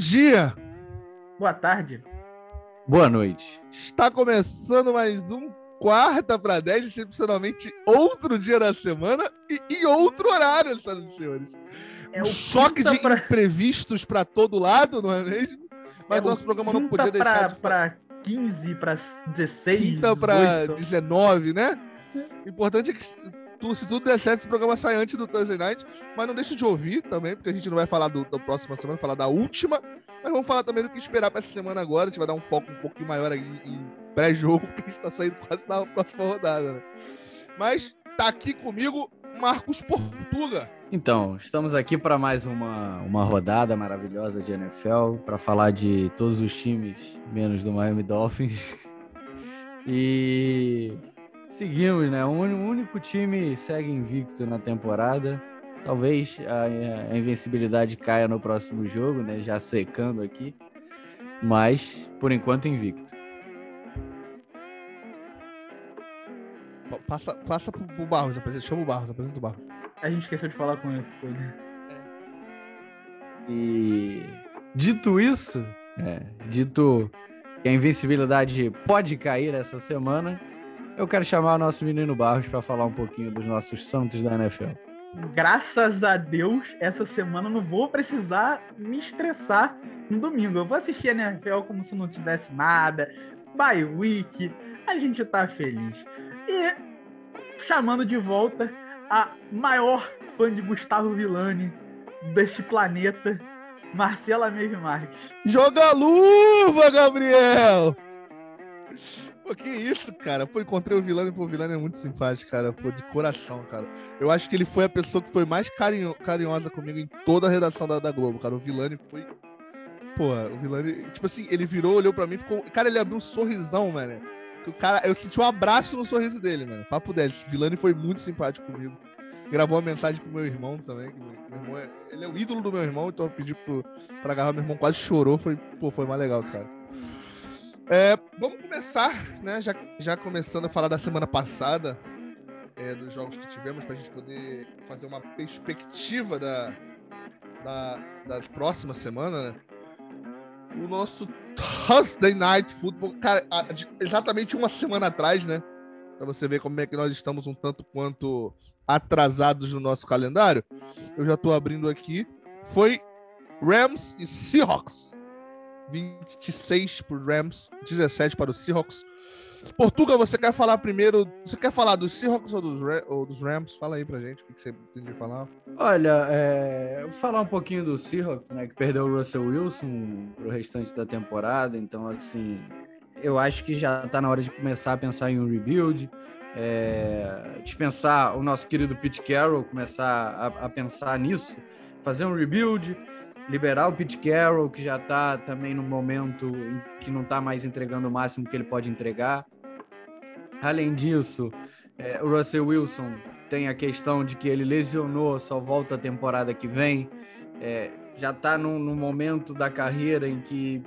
dia. Boa tarde. Boa noite. Está começando mais um quarta para 10, excepcionalmente outro dia da semana e em outro horário, senhoras e senhores. É um choque de pra- imprevistos para todo lado, não é mesmo? Mas é nosso programa não podia deixar pra, de pra 15, pra 16, quinta para 18. 19, né? O importante é que se tudo der certo, esse programa sai antes do Thursday Night, mas não deixa de ouvir também, porque a gente não vai falar do, da próxima semana, falar da última, mas vamos falar também do que esperar para essa semana agora, a gente vai dar um foco um pouquinho maior aí em pré-jogo, porque a gente tá saindo quase na próxima rodada, né? Mas tá aqui comigo Marcos Portuga. Então, estamos aqui para mais uma, uma rodada maravilhosa de NFL, para falar de todos os times, menos do Miami Dolphins. E seguimos, né? O único time segue invicto na temporada. Talvez a, a invencibilidade caia no próximo jogo, né? Já secando aqui. Mas, por enquanto, invicto. Pa- Passa, passa pro, pro Barros, apresenta- chama o Barros, apresenta o Barros. A gente esqueceu de falar com ele. ele. E dito isso, é, dito que a invencibilidade pode cair essa semana, eu quero chamar o nosso menino Barros para falar um pouquinho dos nossos santos da NFL. Graças a Deus, essa semana eu não vou precisar me estressar no domingo. Eu vou assistir a NFL como se não tivesse nada. Bye week. A gente tá feliz. E chamando de volta a maior fã de Gustavo Villani deste planeta, Marcela Meve Marques. Joga a luva, Gabriel! Pô, que isso, cara? Pô, encontrei o Vilani, pô, o Vilani é muito simpático, cara. Pô, de coração, cara. Eu acho que ele foi a pessoa que foi mais carinho, carinhosa comigo em toda a redação da, da Globo, cara. O Vilani foi. Pô, o Vilani, tipo assim, ele virou, olhou pra mim e ficou. Cara, ele abriu um sorrisão, mano. O cara, eu senti um abraço no sorriso dele, mano. Papo 10. O Vilani foi muito simpático comigo. Gravou uma mensagem pro meu irmão também. meu irmão é- ele é o ídolo do meu irmão, então eu pedi pro, pra gravar. Meu irmão quase chorou. Foi, pô, foi mais legal, cara. É, vamos começar, né? Já, já começando a falar da semana passada, é, dos jogos que tivemos, pra gente poder fazer uma perspectiva da, da, da próxima semana, né? O nosso Thursday Night Football, cara, a- exatamente uma semana atrás, né? Pra você ver como é que nós estamos um tanto quanto atrasados no nosso calendário. Eu já tô abrindo aqui. Foi Rams e Seahawks. 26 para Rams, 17 para os Seahawks. Portuga, você quer falar primeiro? Você quer falar dos Seahawks ou dos, ou dos Rams? Fala aí pra gente o que que você tem de falar. Olha, é, vou falar um pouquinho do Seahawks, né, que perdeu o Russell Wilson pro restante da temporada, então assim, eu acho que já tá na hora de começar a pensar em um rebuild, é, dispensar o nosso querido Pete Carroll, começar a, a pensar nisso, fazer um rebuild, liberar o Pete Carroll, que já tá também no momento que não tá mais entregando o máximo que ele pode entregar. Além disso, é, o Russell Wilson tem a questão de que ele lesionou, só volta a temporada que vem. É, já está num, num momento da carreira em que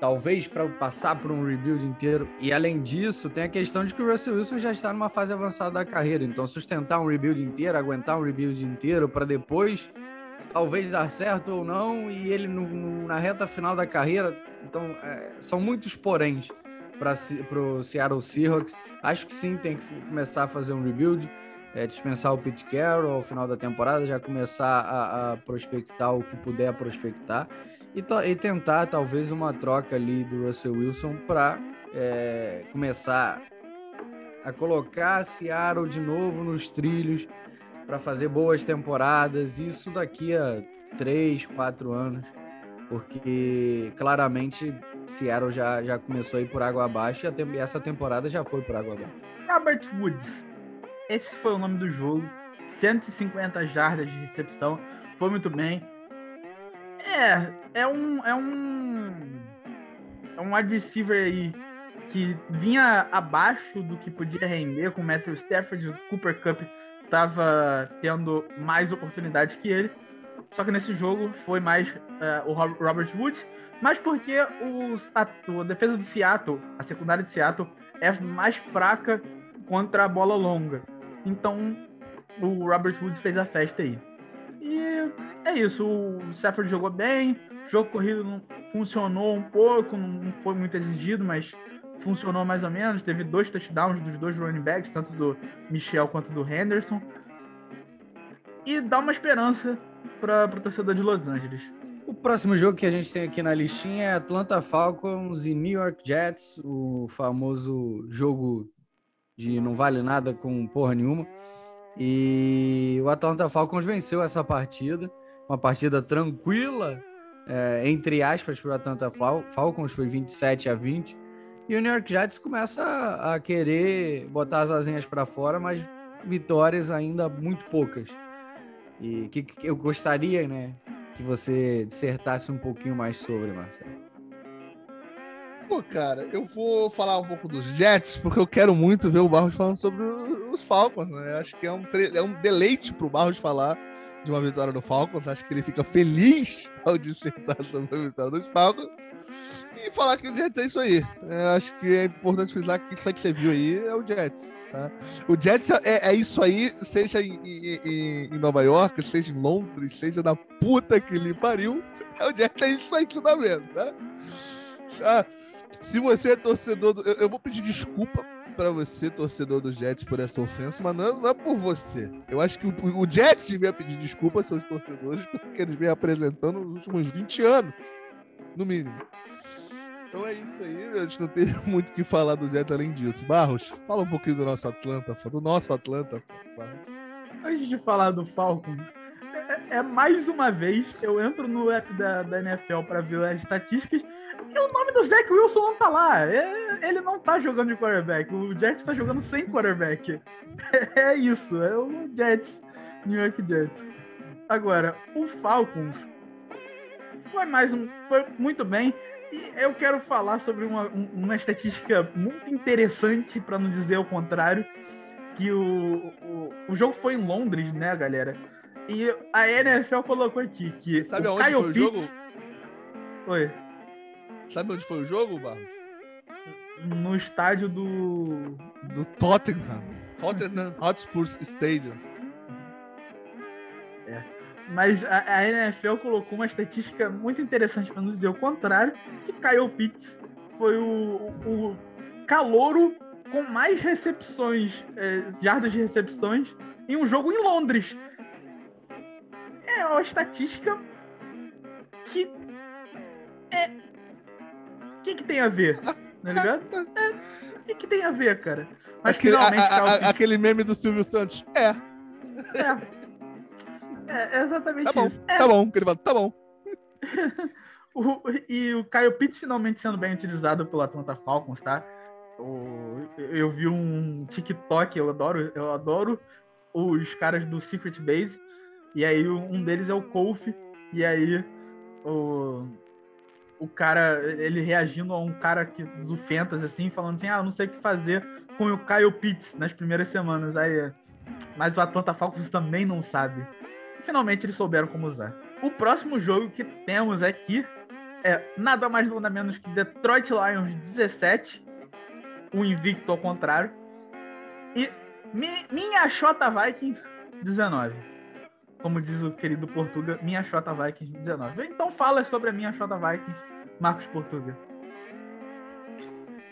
talvez para passar por um rebuild inteiro. E além disso, tem a questão de que o Russell Wilson já está numa fase avançada da carreira. Então, sustentar um rebuild inteiro, aguentar um rebuild inteiro para depois talvez dar certo ou não, e ele no- no- na reta final da carreira. Então, é, são muitos poréns para o Seattle Seahawks. Acho que sim, tem que começar a fazer um rebuild, é, dispensar o Pete Carroll ao final da temporada, já começar a, a prospectar o que puder prospectar e, e tentar talvez uma troca ali do Russell Wilson para começar a colocar Seattle de novo nos trilhos para fazer boas temporadas, isso daqui a três, quatro anos, porque claramente Seattle já, já começou a ir por água abaixo e e essa temporada já foi por água abaixo. Robert Woods. Esse foi o nome do jogo. 150 jardas de recepção. Foi muito bem. É, é um. É um. É um wide receiver aí que vinha abaixo do que podia render com o Matthew Stafford. O Cooper Cup estava tendo mais oportunidades que ele. Só que nesse jogo foi mais é, o Rob- Robert Woods. Mas porque os, a, a defesa do Seattle, a secundária de Seattle, é mais fraca contra a bola longa. Então o Robert Woods fez a festa aí. E é isso, o Stafford jogou bem, jogo corrido funcionou um pouco, não foi muito exigido, mas funcionou mais ou menos. Teve dois touchdowns dos dois running backs, tanto do Michel quanto do Henderson. E dá uma esperança para o torcedor de Los Angeles. O próximo jogo que a gente tem aqui na listinha é Atlanta Falcons e New York Jets, o famoso jogo de não vale nada com porra nenhuma. E o Atlanta Falcons venceu essa partida, uma partida tranquila, é, entre aspas, para o Atlanta Falcons, foi 27 a 20. E o New York Jets começa a, querer botar as asinhas para fora, mas vitórias ainda muito poucas. E que, que eu gostaria, né, que você dissertasse um pouquinho mais sobre, Marcelo. Pô, cara, eu vou falar um pouco dos Jets, porque eu quero muito ver o Barros falando sobre os Falcons, né? Acho que é um, é um deleite pro Barros falar de uma vitória do Falcons. Acho que ele fica feliz ao dissertar sobre a vitória dos Falcons. Falar que o Jets é isso aí. Eu acho que é importante frisar que isso aí que você viu aí é o Jets. Tá? O Jets é, é isso aí, seja em, em, em, Nova York, seja em Londres, seja na puta que lhe pariu. O Jets é isso aí que você tá vendo, tá? Ah, se você é torcedor do. Eu, eu vou pedir desculpa para você, torcedor do Jets, por essa ofensa, mas não, é, não é por você. Eu acho que o, o Jets devia pedir desculpa aos seus torcedores, porque eles vêm apresentando nos últimos 20 anos, no mínimo. Então é isso aí, a gente não tem muito o que falar do Jets além disso. Barros, fala um pouquinho do nosso Atlanta, do nosso Atlanta. Antes de falar do Falcons, é, é, mais uma vez eu entro no app da, da NFL para ver as estatísticas e o nome do Zach Wilson não tá lá. É, ele não tá jogando de quarterback. O Jets tá jogando sem quarterback. É, é isso, é o Jets, New York Jets. Agora, o Falcons foi mais um. Foi muito bem. E eu quero falar sobre uma, uma estatística muito interessante, para não dizer o contrário, que o, o, o, jogo foi em Londres, né, galera? E a NFL colocou aqui que Sabe o Kyle foi Pitts... o jogo? Oi. Sabe onde foi o jogo, Barros? No estádio do. Do Tottenham. Tottenham Hotspur Stadium. Mas a, a, NFL colocou uma estatística muito interessante, para não dizer o contrário, que Kyle Pitts foi o, o calouro com mais recepções, é, jardas de recepções, em um jogo em Londres. É uma estatística que é que, que tem a ver? Tá ligado? É, o que, que tem a ver, cara? Mas aquele, a, a, aquele meme do Silvio Santos. É. É. É, é exatamente tá bom, isso. É. Tá bom, fala, tá bom. o, e o Kyle Pitts finalmente sendo bem utilizado pelo Atlanta Falcons, tá? O, eu vi um TikTok, eu adoro, eu adoro os caras do Secret Base. E aí um deles é o Kofi. E aí o, o cara, ele reagindo a um cara que, do Fantasy, assim, falando assim, ah, não sei o que fazer com o Kyle Pitts nas primeiras semanas. Aí, mas o Atlanta Falcons também não sabe. Finalmente eles souberam como usar. O próximo jogo que temos aqui é nada mais nada menos que Detroit Lions 17, o invicto ao contrário, e mi, minha Xota Vikings 19 como diz o querido Portuga, minha Xota Vikings 19. Então fala sobre a minha Xota Vikings, Marcos Portuga.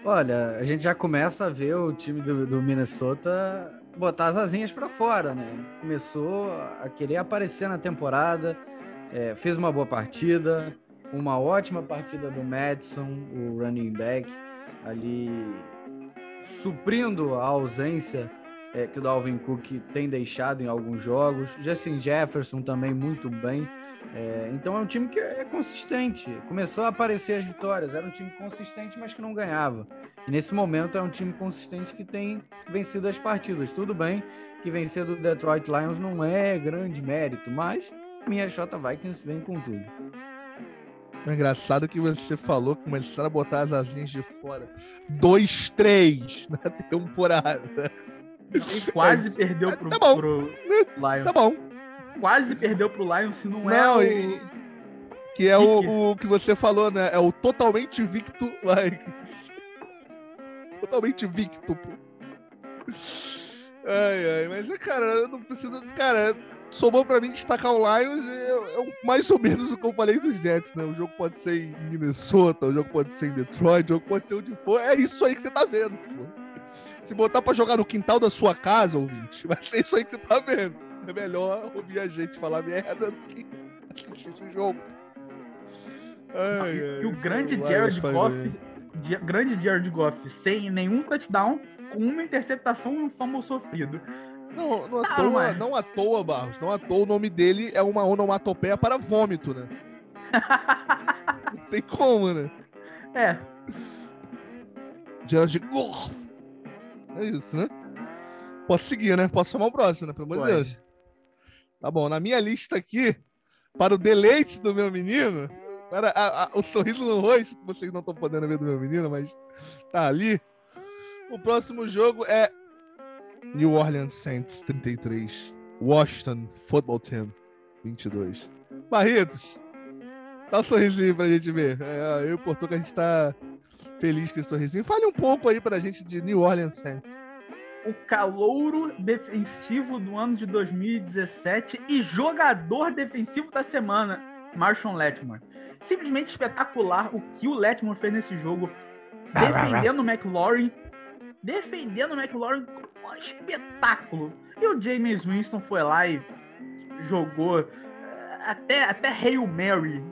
Olha, a gente já começa a ver o time do, do Minnesota botar as asinhas para fora, né? Começou a querer aparecer na temporada, é, fez uma boa partida, uma ótima partida do Madison, o running back, ali suprindo a ausência é, que o Dalvin Cook tem deixado em alguns jogos. Justin Jefferson também muito bem. É, então é um time que é consistente. Começou a aparecer as vitórias. Era um time consistente, mas que não ganhava. E nesse momento é um time consistente que tem vencido as partidas. Tudo bem que vencer do Detroit Lions não é grande mérito, mas minha Jota Vikings vem com tudo. É engraçado que você falou que começaram a botar as asinhas de fora. 2-3 na temporada. E quase Mas, perdeu pro, tá bom. pro Lions. Tá bom. Quase perdeu pro Lions, se não, é não é o... Que é o, o, que você falou, né? É o totalmente victo Vikings. Totalmente victo, pô. Ai, ai, mas, cara, eu não preciso... Cara, sobrou pra mim destacar o Lions, é, é mais ou menos o que eu falei dos Jets, né? O jogo pode ser em Minnesota, o jogo pode ser em Detroit, o jogo pode ser onde for. É isso aí que você tá vendo, pô. Se botar pra jogar no quintal da sua casa, ouvinte, vai ser isso aí que você tá vendo. É melhor ouvir a gente falar merda do que assistir esse jogo. Ai, e, ai, o grande Jared Goff, grande Jared Goff, sem nenhum touchdown, com uma interceptação e um fumble sofrido. Não, não, à ah, toa, não à toa, Barros. Não à toa o nome dele é uma onomatopeia para vômito, né? não tem como, né? É. Gerald Goff. É isso, né? Posso seguir, né? Posso chamar o próximo, né? Pelo amor de Deus. Tá bom, na minha lista aqui, para o deleite do meu menino, para a, a, o sorriso no rosto, vocês não estão podendo ver do meu menino, mas tá ali. O próximo jogo é New Orleans Saints 33, Washington Football Team 22. Barretos, dá um sorrisinho pra gente ver. É, eu e o Portugal, a gente tá feliz com esse sorrisinho. Fale um pouco aí pra gente de New Orleans Saints. O calouro defensivo do ano de 2017 e jogador defensivo da semana, Marshall Letmore. Simplesmente espetacular o que o Letmore fez nesse jogo, defendendo o McLaurin, defendendo o McLaurin um espetáculo. E o James Winston foi lá e jogou eh, até, até Hail Mary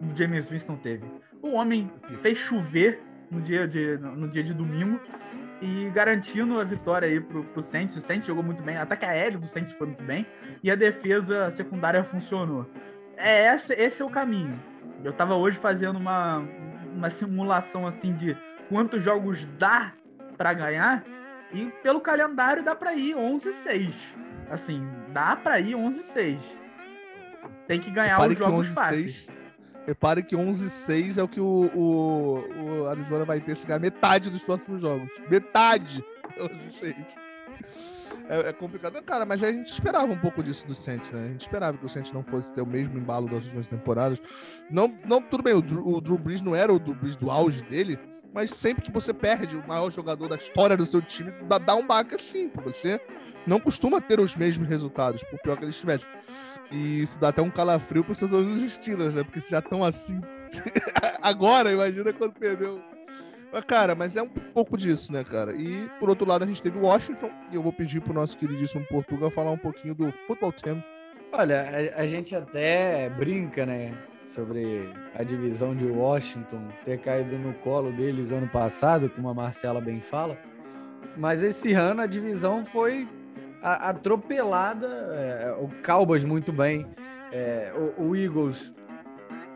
o James Winston teve. O homem fez chover no dia de, no dia de domingo e garantindo a vitória aí pro, pro Saints. O Saints jogou muito bem, o ataque aéreo do Saints foi muito bem e a defesa secundária funcionou. É esse, esse é o caminho. Eu tava hoje fazendo uma, uma simulação assim de quantos jogos dá para ganhar e pelo calendário dá para ir 11-6. Assim, dá para ir 11-6. Tem que ganhar Repare os jogos fáceis. Repare que 11-6 é o que o, o, o, Arizona vai ter ganhar metade dos próximos jogos. Metade! 11-6. É, é, complicado. Cara, mas a gente esperava um pouco disso do Saints, né? A gente esperava que o Saints não fosse ter o mesmo embalo das últimas temporadas. Não, não tudo bem, o Drew, o Drew Brees não era o Drew Brees do auge dele, mas sempre que você perde o maior jogador da história do seu time, dá, dá um baque assim, você não costuma ter os mesmos resultados, por pior que eles tivessem. E isso dá até um calafrio para os seus dos Steelers, né? Porque já estão assim agora, imagina quando perdeu. Mas, cara, mas é um pouco disso, né, cara? E por outro lado, a gente teve Washington, e eu vou pedir pro nosso queridíssimo Portugal falar um pouquinho do futebol team. Olha, a, a gente até brinca, né? Sobre a divisão de Washington ter caído no colo deles ano passado, como a Marcela bem fala. Mas esse ano a divisão foi atropelada. É, o Cowboys muito bem. É, o, o, Eagles,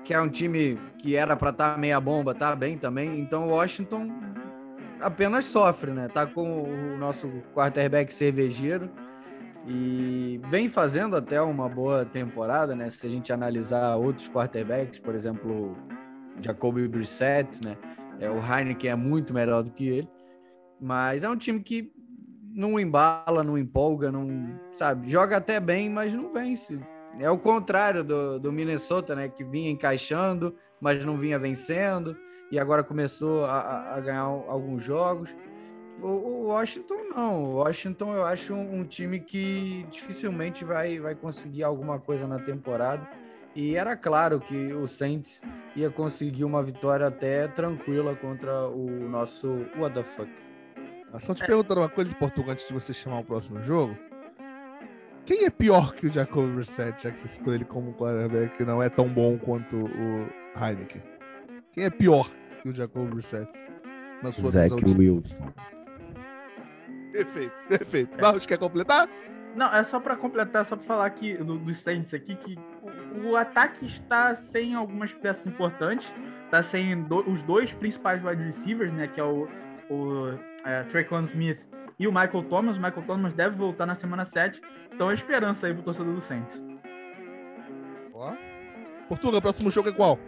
que é um time que era para estar tá meia bomba, tá bem também. Então o Washington apenas sofre, né? Tá com o nosso quarterback cervejeiro e vem fazendo até uma boa temporada, né? Se a gente analisar outros quarterbacks, por exemplo, Jacoby Brissett, né? É, o Heineken é muito melhor do que ele, mas é um time que não embala, não empolga, não sabe, joga até bem, mas não vence. É o contrário do, do Minnesota, né? Que vinha encaixando, mas não vinha vencendo, e agora começou a, a ganhar alguns jogos. O, o, Washington não. O Washington eu acho um, um, time que dificilmente vai, vai conseguir alguma coisa na temporada. E era claro que o Saints ia conseguir uma vitória até tranquila contra o nosso the fuck. Só te perguntando uma coisa, Portugal, antes de você chamar o próximo jogo. Quem é pior que o Jacob Brissett, já que você citou ele como quarterback que não é tão bom quanto o Heineken? Quem é pior que o Jacob Brissett? Na sua Zach visão Wilson. Perfeito, perfeito. Barros, quer completar? Não, é só para completar, só para falar aqui do, dos Saints aqui, que o, o, ataque está sem algumas peças importantes, está sem do, os dois principais wide receivers, né, que é o, o é, Traquan Smith e o Michael Thomas. O Michael Thomas deve voltar na semana 7. Então é esperança aí pro torcedor do Saints. Ó. Portugal, o próximo jogo é qual?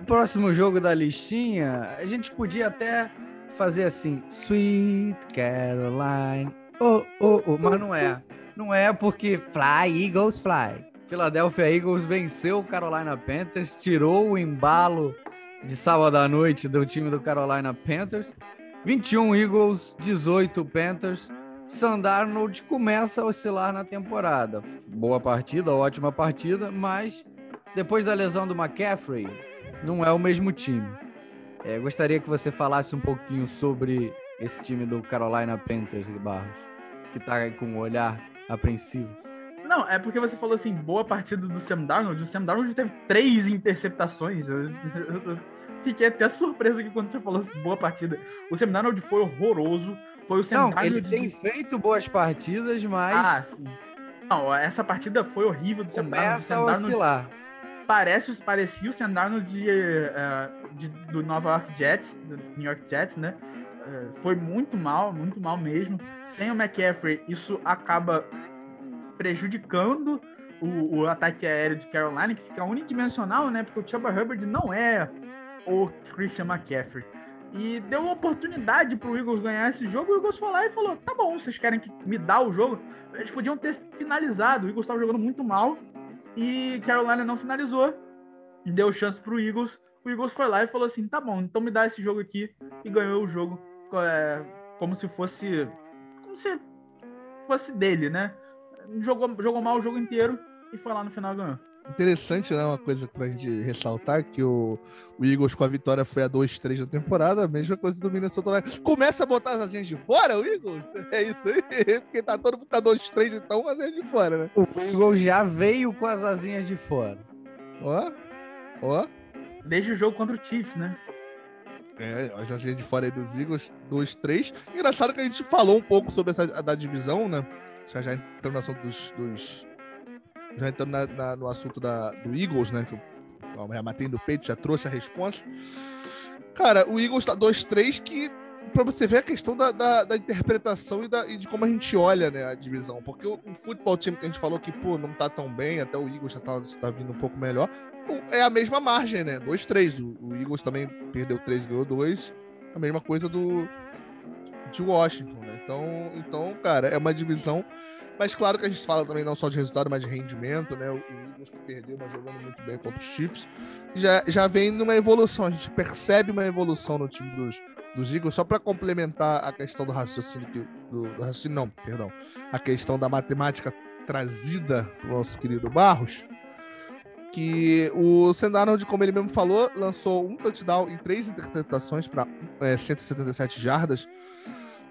O próximo jogo da listinha, a gente podia até fazer assim, Sweet Caroline, oh, oh, oh, mas não é. Não é porque Fly, Eagles, Fly. Philadelphia Eagles venceu o Carolina Panthers, tirou o embalo de sábado à noite do time do Carolina Panthers 21 Eagles, 18 Panthers. Sandarnold começa a oscilar na temporada. Boa partida, ótima partida, mas depois da lesão do McCaffrey, não é o mesmo time. É, gostaria que você falasse um pouquinho sobre esse time do Carolina Panthers, Barros, que está com um olhar apreensivo. Não, é porque você falou assim, boa partida do Sam Darnold. O Sam Darnold teve três interceptações. Fiquei até surpreso aqui quando você falou assim, boa partida. O Darnold foi horroroso. Foi o Não, ele tem de... feito boas partidas, mas Ah, sim. Não, essa partida foi horrível do Sam Darnold. O começa Sam a oscilar. parece, parecia o Darnold de, eh, de- do Nova York Jets, do New York Jets, né? Eh, foi muito mal, muito mal mesmo. Sem o McCaffrey, isso acaba prejudicando o, o ataque aéreo de Carolina, que fica unidimensional, né? Porque o Chuba Hubbard não é o Christian McCaffrey. E deu uma oportunidade pro Eagles ganhar esse jogo. O Eagles foi lá e falou: tá bom, vocês querem que me dá o jogo? Eles podiam ter finalizado. O Eagles estava jogando muito mal e Carolina não finalizou. Deu chance pro Eagles. O Eagles foi lá e falou assim: tá bom, então me dá esse jogo aqui. E ganhou o jogo é, como se fosse. Como se fosse dele, né? Jogou, jogou mal o jogo inteiro e foi lá no final e ganhou. Interessante, né? Uma coisa pra gente ressaltar, que o, o Eagles com a vitória foi a 2-3 na temporada, a mesma coisa do Minnesota Vikings. Começa a botar as asinhas de fora, o Eagles? É isso aí? Porque tá todo mundo tá 2-3, então as asinhas de fora, né? O Eagles já veio com as asinhas de fora. Ó, ó. Desde o jogo contra o Chiefs, né? É, as asinhas de fora aí dos Eagles, 2-3. Engraçado que a gente falou um pouco sobre essa a da divisão, né? Já, já entrando no assunto dos. dos- já entrando na- na- no assunto da, do Eagles, né? Que já matei no peito, já trouxe a resposta. Cara, o Eagles tá 2-3 que. Pra você ver a questão da, da, da interpretação e, da- e de como a gente olha né, a divisão. Porque o, o futebol time que a gente falou que, pô, não tá tão bem, até o Eagles já tá, tá vindo um pouco melhor. É a mesma margem, né? 2-3. O, o Eagles também perdeu 3 ganhou 2. A mesma coisa do de Washington, né? Então, então, cara, é uma divisão. Mas claro que a gente fala também não só de resultado, mas de rendimento, né? O, Eagles que perdeu, mas jogando muito bem contra os Chiefs. Já, já vem numa evolução. A gente percebe uma evolução no time dos, dos Eagles, só para complementar a questão do raciocínio, do, do raciocínio, não, perdão, a questão da matemática trazida pelo nosso querido Barros, que o Sendarnold, como ele mesmo falou, lançou um touchdown em três interceptações para 177 jardas.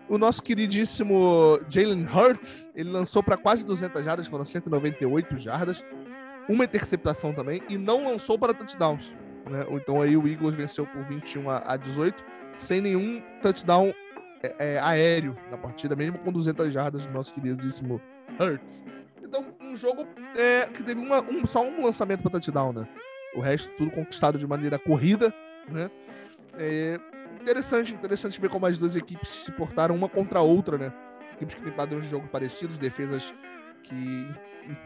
O nosso queridíssimo Jalen Hurts, ele lançou para quase 200 jardas, foram 198 jardas, uma interceptação também, e não lançou para touchdowns. Né? Então aí o Eagles venceu por 21 a a 18, sem nenhum touchdown é, é, aéreo na partida, mesmo com 200 jardas do nosso queridíssimo Hurts. Então, um jogo é, que teve uma- um- só um lançamento para touchdown, né? O resto tudo conquistado de maneira corrida, né? É, interessante, interessante ver como as duas equipes se portaram uma contra a outra, né? Equipes que têm padrões de jogo parecidos, defesas que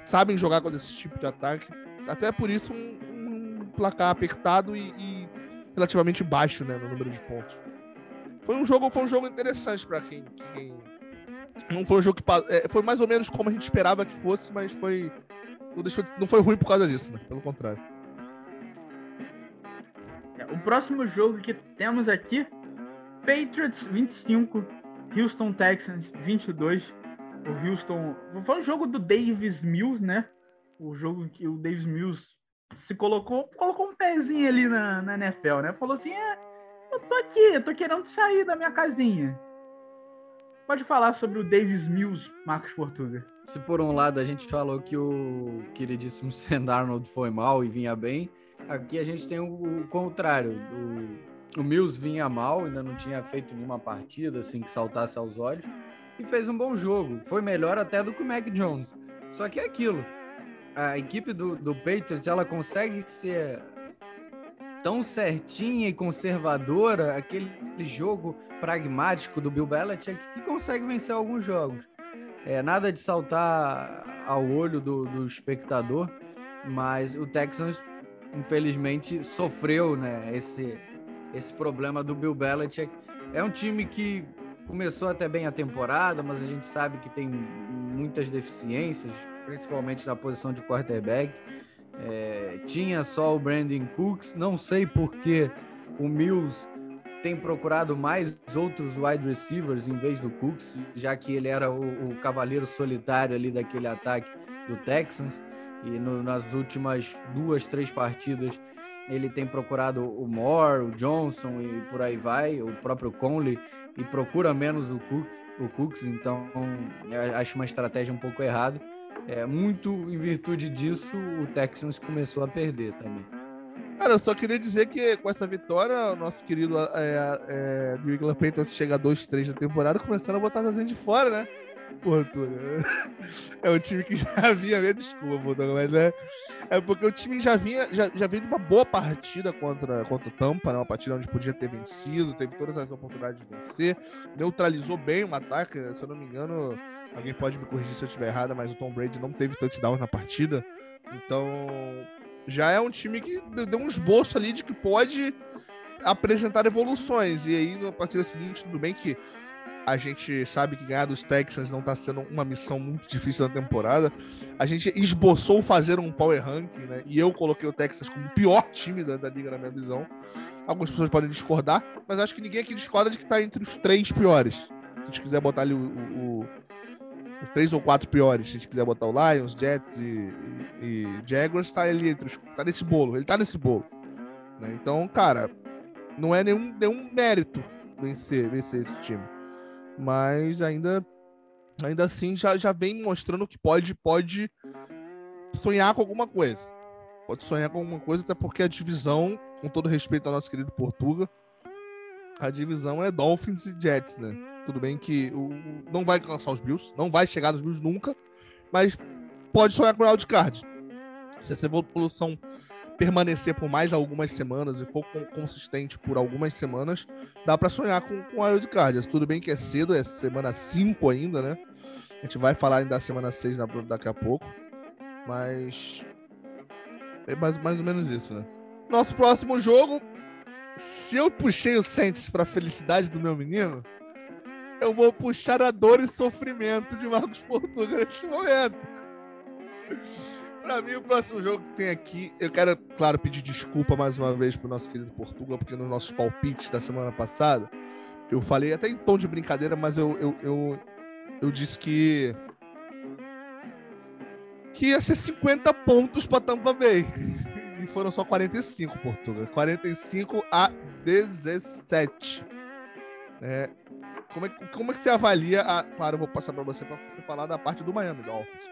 sabem jogar com esse tipo de ataque. Até por isso um, um placar apertado e, e relativamente baixo, né, no número de pontos. Foi um jogo, foi um jogo interessante para quem, quem não foi um jogo que é, foi mais ou menos como a gente esperava que fosse, mas foi não, deixou, não foi ruim por causa disso, né? Pelo contrário. O próximo jogo que temos aqui, Patriots 25, Houston Texans 22. O Houston. Foi um jogo do Davis Mills, né? O jogo que o Davis Mills se colocou, colocou um pezinho ali na, na NFL, né? Falou assim: é, eu tô aqui, eu tô querendo sair da minha casinha. Pode falar sobre o Davis Mills, Marcos Portuga. Se por um lado a gente falou que o queridíssimo Sam Darnold foi mal e vinha bem, aqui a gente tem o, o contrário. O, o Mills vinha mal, ainda não tinha feito nenhuma partida assim que saltasse aos olhos e fez um bom jogo. Foi melhor até do que o Mac Jones. Só que é aquilo. A equipe do, do Patriots ela consegue ser tão certinha e conservadora, aquele jogo pragmático do Bill Belichick que consegue vencer alguns jogos. É, nada de saltar ao olho do, do espectador, mas o Texans, infelizmente, sofreu né, esse, esse problema do Bill Belichick. É um time que começou até bem a temporada, mas a gente sabe que tem muitas deficiências, principalmente na posição de quarterback. É, tinha só o Brandon Cooks, não sei por que o Mills tem procurado mais outros wide receivers em vez do Cooks, já que ele era o, o cavaleiro solitário ali daquele ataque do Texans. E no, nas últimas duas, três partidas, ele tem procurado o Moore, o Johnson e por aí vai, o próprio Conley, e procura menos o, Cook, o Cooks, então acho uma estratégia um pouco errada. É, muito em virtude disso, o Texans começou a perder também. Cara, eu só queria dizer que com essa vitória, o nosso querido é, é, New England Patriots chega a 2-3 da temporada, começando a botar as de fora, né? É um time que já vinha, meio desculpa, mas é, é porque o time já vinha, já, já veio de uma boa partida contra, contra o Tampa, né? Uma partida onde podia ter vencido, teve todas as oportunidades de vencer, neutralizou bem o ataque, se eu não me engano, alguém pode me corrigir se eu estiver errado, mas o Tom Brady não teve touchdowns na partida. Então, já é um time que deu um esboço ali de que pode apresentar evoluções. E aí, na partida seguinte, tudo bem que a gente sabe que ganhar dos Texans não está sendo uma missão muito difícil na temporada. A gente esboçou fazer um power ranking, né? E eu coloquei o Texas como o pior time da, da liga, na minha visão. Algumas pessoas podem discordar, mas acho que ninguém aqui discorda de que está entre os três piores. Se a gente quiser botar ali o, o, os três ou quatro piores, se a gente quiser botar o Lions, Jets e, e, e Jaguars, está ali entre os. tá nesse bolo. Ele está nesse bolo. Né? Então, cara, não é nenhum, nenhum mérito vencer, vencer esse time mas ainda ainda assim já, já vem mostrando que pode pode sonhar com alguma coisa. Pode sonhar com alguma coisa, até porque a divisão, com todo respeito ao nosso querido Portuga, a divisão é Dolphins e Jets, né? Tudo bem que o, não vai alcançar os Bills, não vai chegar nos Bills nunca, mas pode sonhar com o wildcard. Se essa evolução permanecer por mais algumas semanas e for consistente por algumas semanas, dá para sonhar com, com a wildcard. Tudo bem que é cedo, é semana 5 ainda, né? A gente vai falar ainda da semana 6 daqui a pouco. Mas. É mais, mais ou menos isso, né? Nosso próximo jogo. Se eu puxei o Saints pra felicidade do meu menino, eu vou puxar a dor e sofrimento de Marcos Portugal neste momento. Pra mim, o próximo jogo que tem aqui, eu quero, claro, pedir desculpa mais uma vez pro nosso querido Portugal, porque nos nossos palpites da semana passada, eu falei até em tom de brincadeira, mas eu, eu, eu, eu disse que. que ia ser 50 pontos pra Tampa Bay. E foram só 45, Portugal. 45 a 17. É, como, é, como é que você avalia a. Claro, eu vou passar pra você pra você falar da parte do Miami Dolphins.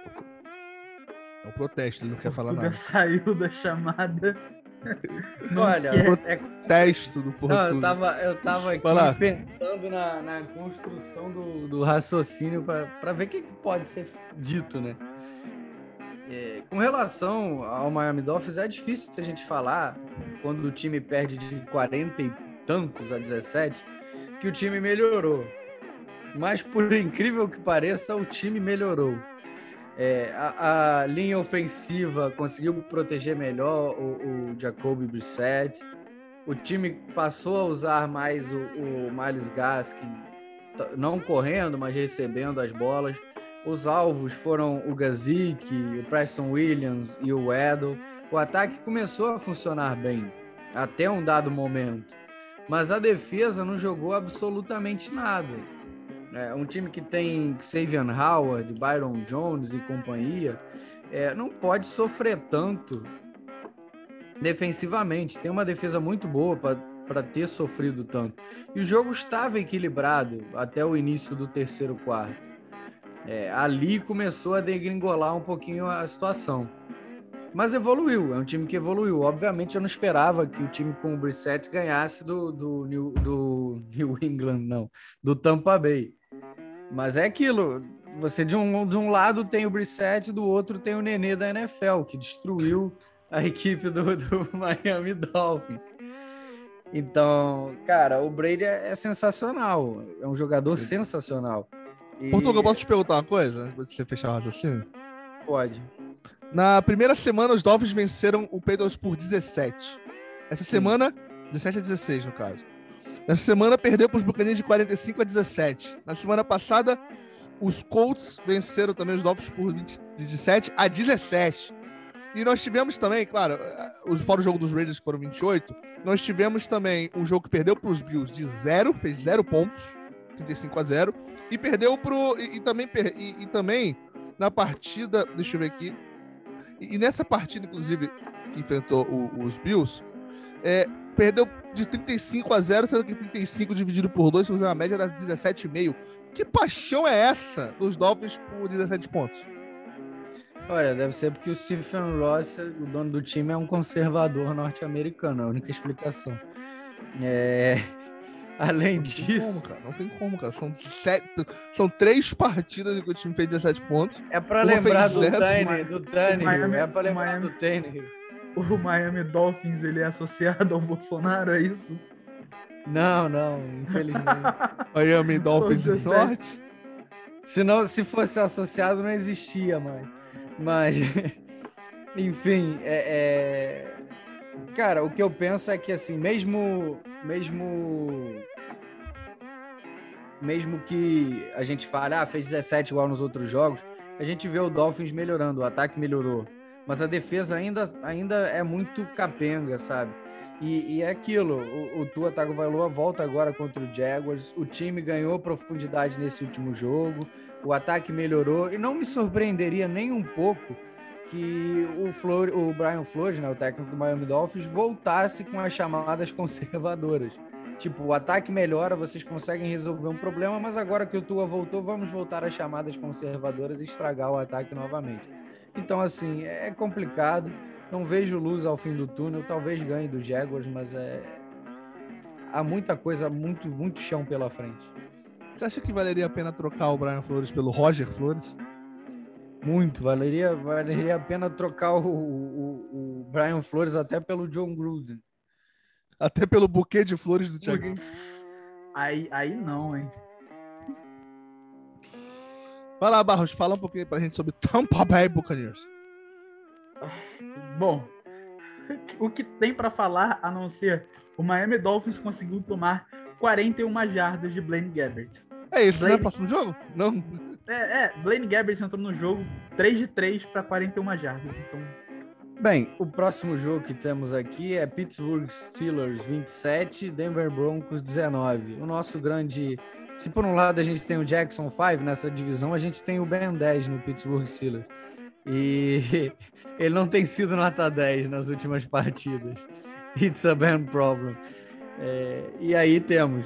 É um protesto, ele não quer falar nada. saiu da chamada. Olha, é protesto do. Não, eu tava, eu tava aqui pensando na, na construção do, do raciocínio para ver o que, que, pode ser dito, né? É, com relação ao Miami Dolphins, é difícil a gente falar quando o time perde de 40 e tantos a 17 que o time melhorou. Mas por incrível que pareça, o time melhorou. É, a, a, linha ofensiva conseguiu proteger melhor o, o Jacoby Brissett. O time passou a usar mais o, o Miles Gaskin, não correndo, mas recebendo as bolas. Os alvos foram o Gazik, o Preston Williams e o Edel. O ataque começou a funcionar bem, até um dado momento. Mas a defesa não jogou absolutamente nada. É, um time que tem Xavier Howard, Byron Jones e companhia, é, não pode sofrer tanto defensivamente. Tem uma defesa muito boa para ter sofrido tanto. E o jogo estava equilibrado até o início do terceiro quarto. É, ali começou a degringolar um pouquinho a situação. Mas evoluiu, é um time que evoluiu. Obviamente eu não esperava que o time com o Brissett ganhasse do, do, do, do New England, não, do Tampa Bay. Mas é aquilo. Você de um, de um lado tem o Brissett, do outro tem o Nenê da NFL, que destruiu a equipe do, do Miami Dolphins. Então, cara, o Brady é, é sensacional. É um jogador Sim. sensacional. E... Portugal, posso te perguntar uma coisa você fechar o raciocínio? Pode. Na primeira semana, os Dolphins venceram o Patriots por 17. Essa Sim. semana, 17 a 16, no caso. Nessa semana perdeu para os Buccaneers de 45 a 17. Na semana passada, os Colts venceram também os Dolphins por 27 a 17. E nós tivemos também, claro, os fora o jogo dos Raiders que foram 28, nós tivemos também um jogo que perdeu para os Bills de zero, fez zero pontos, 35 a 0, e perdeu pro e, e também e, e, também na partida, deixa eu ver aqui, e, e nessa partida inclusive que enfrentou o, os Bills, é, perdeu de 35 a 0, sendo que 35 dividido por 2, fazer uma média era 17,5. Que paixão é essa dos Dolphins por 17 pontos? Olha, deve ser porque o Stephen Ross, o dono do time, é um conservador norte-americano, é a única explicação. É... Além não disso. Tem como, cara, não tem como, cara. São, sete, são três partidas em que o time fez 17 pontos. É pra lembrar do Tane, do Tane. É pra lembrar do Tane. O Miami Dolphins ele é associado ao Bolsonaro, é isso? Não, não, infelizmente. Miami Dolphins do Norte. Se, não, se fosse associado, não existia mais. Mas, enfim, é, é, cara, o que eu penso é que assim, mesmo, mesmo, mesmo que a gente fale, ah, fez 17 igual nos outros jogos, a gente vê o Dolphins melhorando, o ataque melhorou, mas a defesa ainda, ainda é muito capenga, sabe? E, e é aquilo, o, o Tua Tagovailoa volta agora contra o Jaguars, o time ganhou profundidade nesse último jogo, o ataque melhorou e não me surpreenderia nem um pouco que o, Flor, o Brian Flores, né, o técnico do Miami Dolphins, voltasse com as chamadas conservadoras. Tipo, o ataque melhora, vocês conseguem resolver um problema, mas agora que o Tua voltou, vamos voltar às chamadas conservadoras e estragar o ataque novamente. Então, assim, é complicado. Não vejo luz ao fim do túnel. Talvez ganhe do Jaguars, mas é... há muita coisa, muito, muito chão pela frente. Você acha que valeria a pena trocar o Brian Flores pelo Roger Flores? Muito, valeria, valeria a pena trocar o, o, o Brian Flores até pelo John Gruden. Até pelo buquê de flores do Thiaguinho. Aí, aí não, hein? Vai lá, Barros, fala um pouquinho pra gente sobre Tampa Bay Buccaneers. Bom, o que tem para falar a não ser o Miami Dolphins conseguiu tomar 41 jardas de Blaine Gabbert. É isso, né? Blaine... né? Próximo jogo? Não. É, é, Blaine Gabbert entrou no jogo 3 de 3 para 41 jardas. Então... Bem, o próximo jogo que temos aqui é Pittsburgh Steelers 27, Denver Broncos 19. O nosso grande. Se por um lado a gente tem o Jackson 5 nessa divisão, a gente tem o Ben 10 no Pittsburgh Steelers. E ele não tem sido nota 10 nas últimas partidas. It's a bad problem. É, e aí temos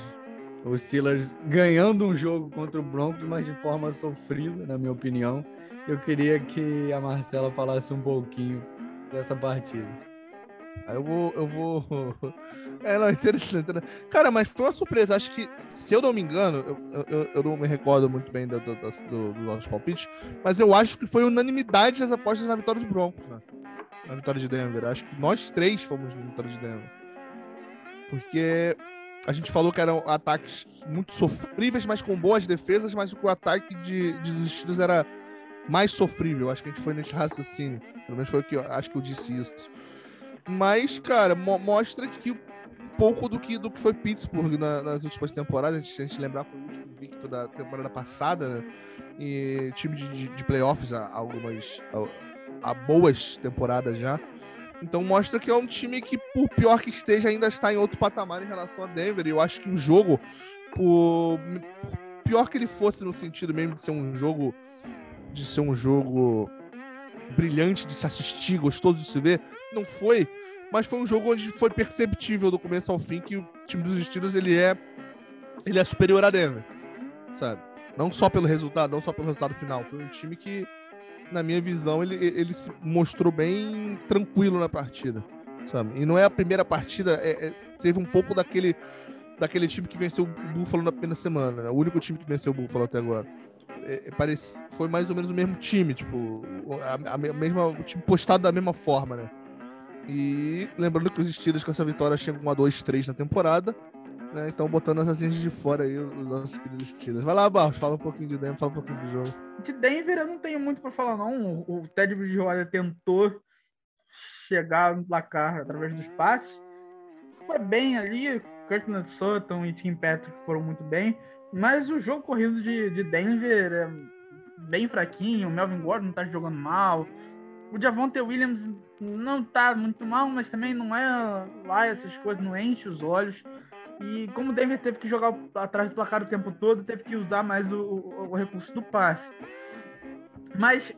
os Steelers ganhando um jogo contra o Broncos, mas de forma sofrida, na minha opinião. Eu queria que a Marcela falasse um pouquinho dessa partida. Eu vou. Eu vou. É, não, interessante. Né? Cara, mas foi uma surpresa. Acho que, se eu não me engano, eu, eu, eu não me recordo muito bem do, do, do, do nosso palpite, mas eu acho que foi unanimidade as apostas na vitória dos Broncos, né? Na vitória de Denver. Acho que nós três fomos na vitória de Denver. Porque a gente falou que eram ataques muito sofríveis, mas com boas defesas, mas o ataque de, de dos estilos era mais sofrível. Acho que a gente foi nesse raciocínio. Pelo menos foi o que eu acho que eu disse isso. Mas, cara, mo mostra que um pouco do que, do que foi Pittsburgh na, nas últimas temporadas. Se a gente lembrar, foi o último invicto da temporada passada, né? E time de, de, de playoffs há algumas. há boas temporadas já. Então mostra que é um time que, por pior que esteja, ainda está em outro patamar em relação a Denver. E eu acho que o jogo, por, por pior que ele fosse no sentido mesmo de ser um jogo de ser um jogo brilhante de se assistir, gostoso de se ver, não foi. Mas foi um jogo onde foi perceptível do começo ao fim que o time dos Steelers ele é ele é superior a Denver, sabe? Não só pelo resultado, não só pelo resultado final. Foi um time que na minha visão, ele, ele se mostrou bem tranquilo na partida, sabe? E não é a primeira partida, é, é, teve um pouco daquele, daquele time que venceu o Buffalo na primeira semana, né? o único time que venceu o Buffalo até agora. É, é parece, foi mais ou menos o mesmo time, tipo, a, a, mesma, o time postado da mesma forma, né? E lembrando que os Steelers com essa vitória chegam a 2-3 na temporada, né? Então, botando as asinhas de fora aí, os nossos queridos Steelers. Vai lá, Barros, fala um pouquinho de Denver, fala um pouquinho do jogo. De Denver eu não tenho muito para falar, não. O Ted Bridgewater tentou chegar no placar através dos passes. Foi bem ali, Kirkland Sutton e Tim Patrick foram muito bem. Mas o jogo corrido de, de Denver é bem fraquinho. O Melvin Gordon tá jogando mal. O Javonte Williams não tá muito mal, mas também não é lá essas coisas, não enche os olhos. E como o Denver teve que jogar atrás do placar o tempo todo, teve que usar mais o, o, o recurso do passe. Mas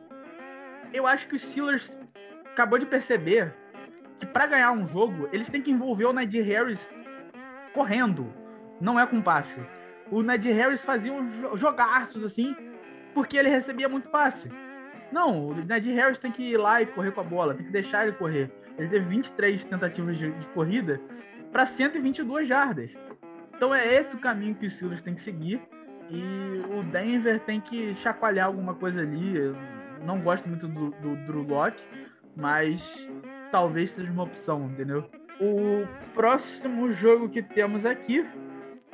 eu acho que os Steelers acabou de perceber que para ganhar um jogo, eles têm que envolver o Najee Harris correndo, não é com passe. O Najee Harris fazia uns jogaços assim, porque ele recebia muito passe. Não, o Najee Harris tem que ir lá e correr com a bola, tem que deixar ele correr. Ele teve 23 tentativas de, de corrida para 122 jardas. Então é esse o caminho que os Steelers tem que seguir. E o Denver tem que chacoalhar alguma coisa ali. Eu não gosto muito do, do Locke, mas talvez seja uma opção, entendeu? O próximo jogo que temos aqui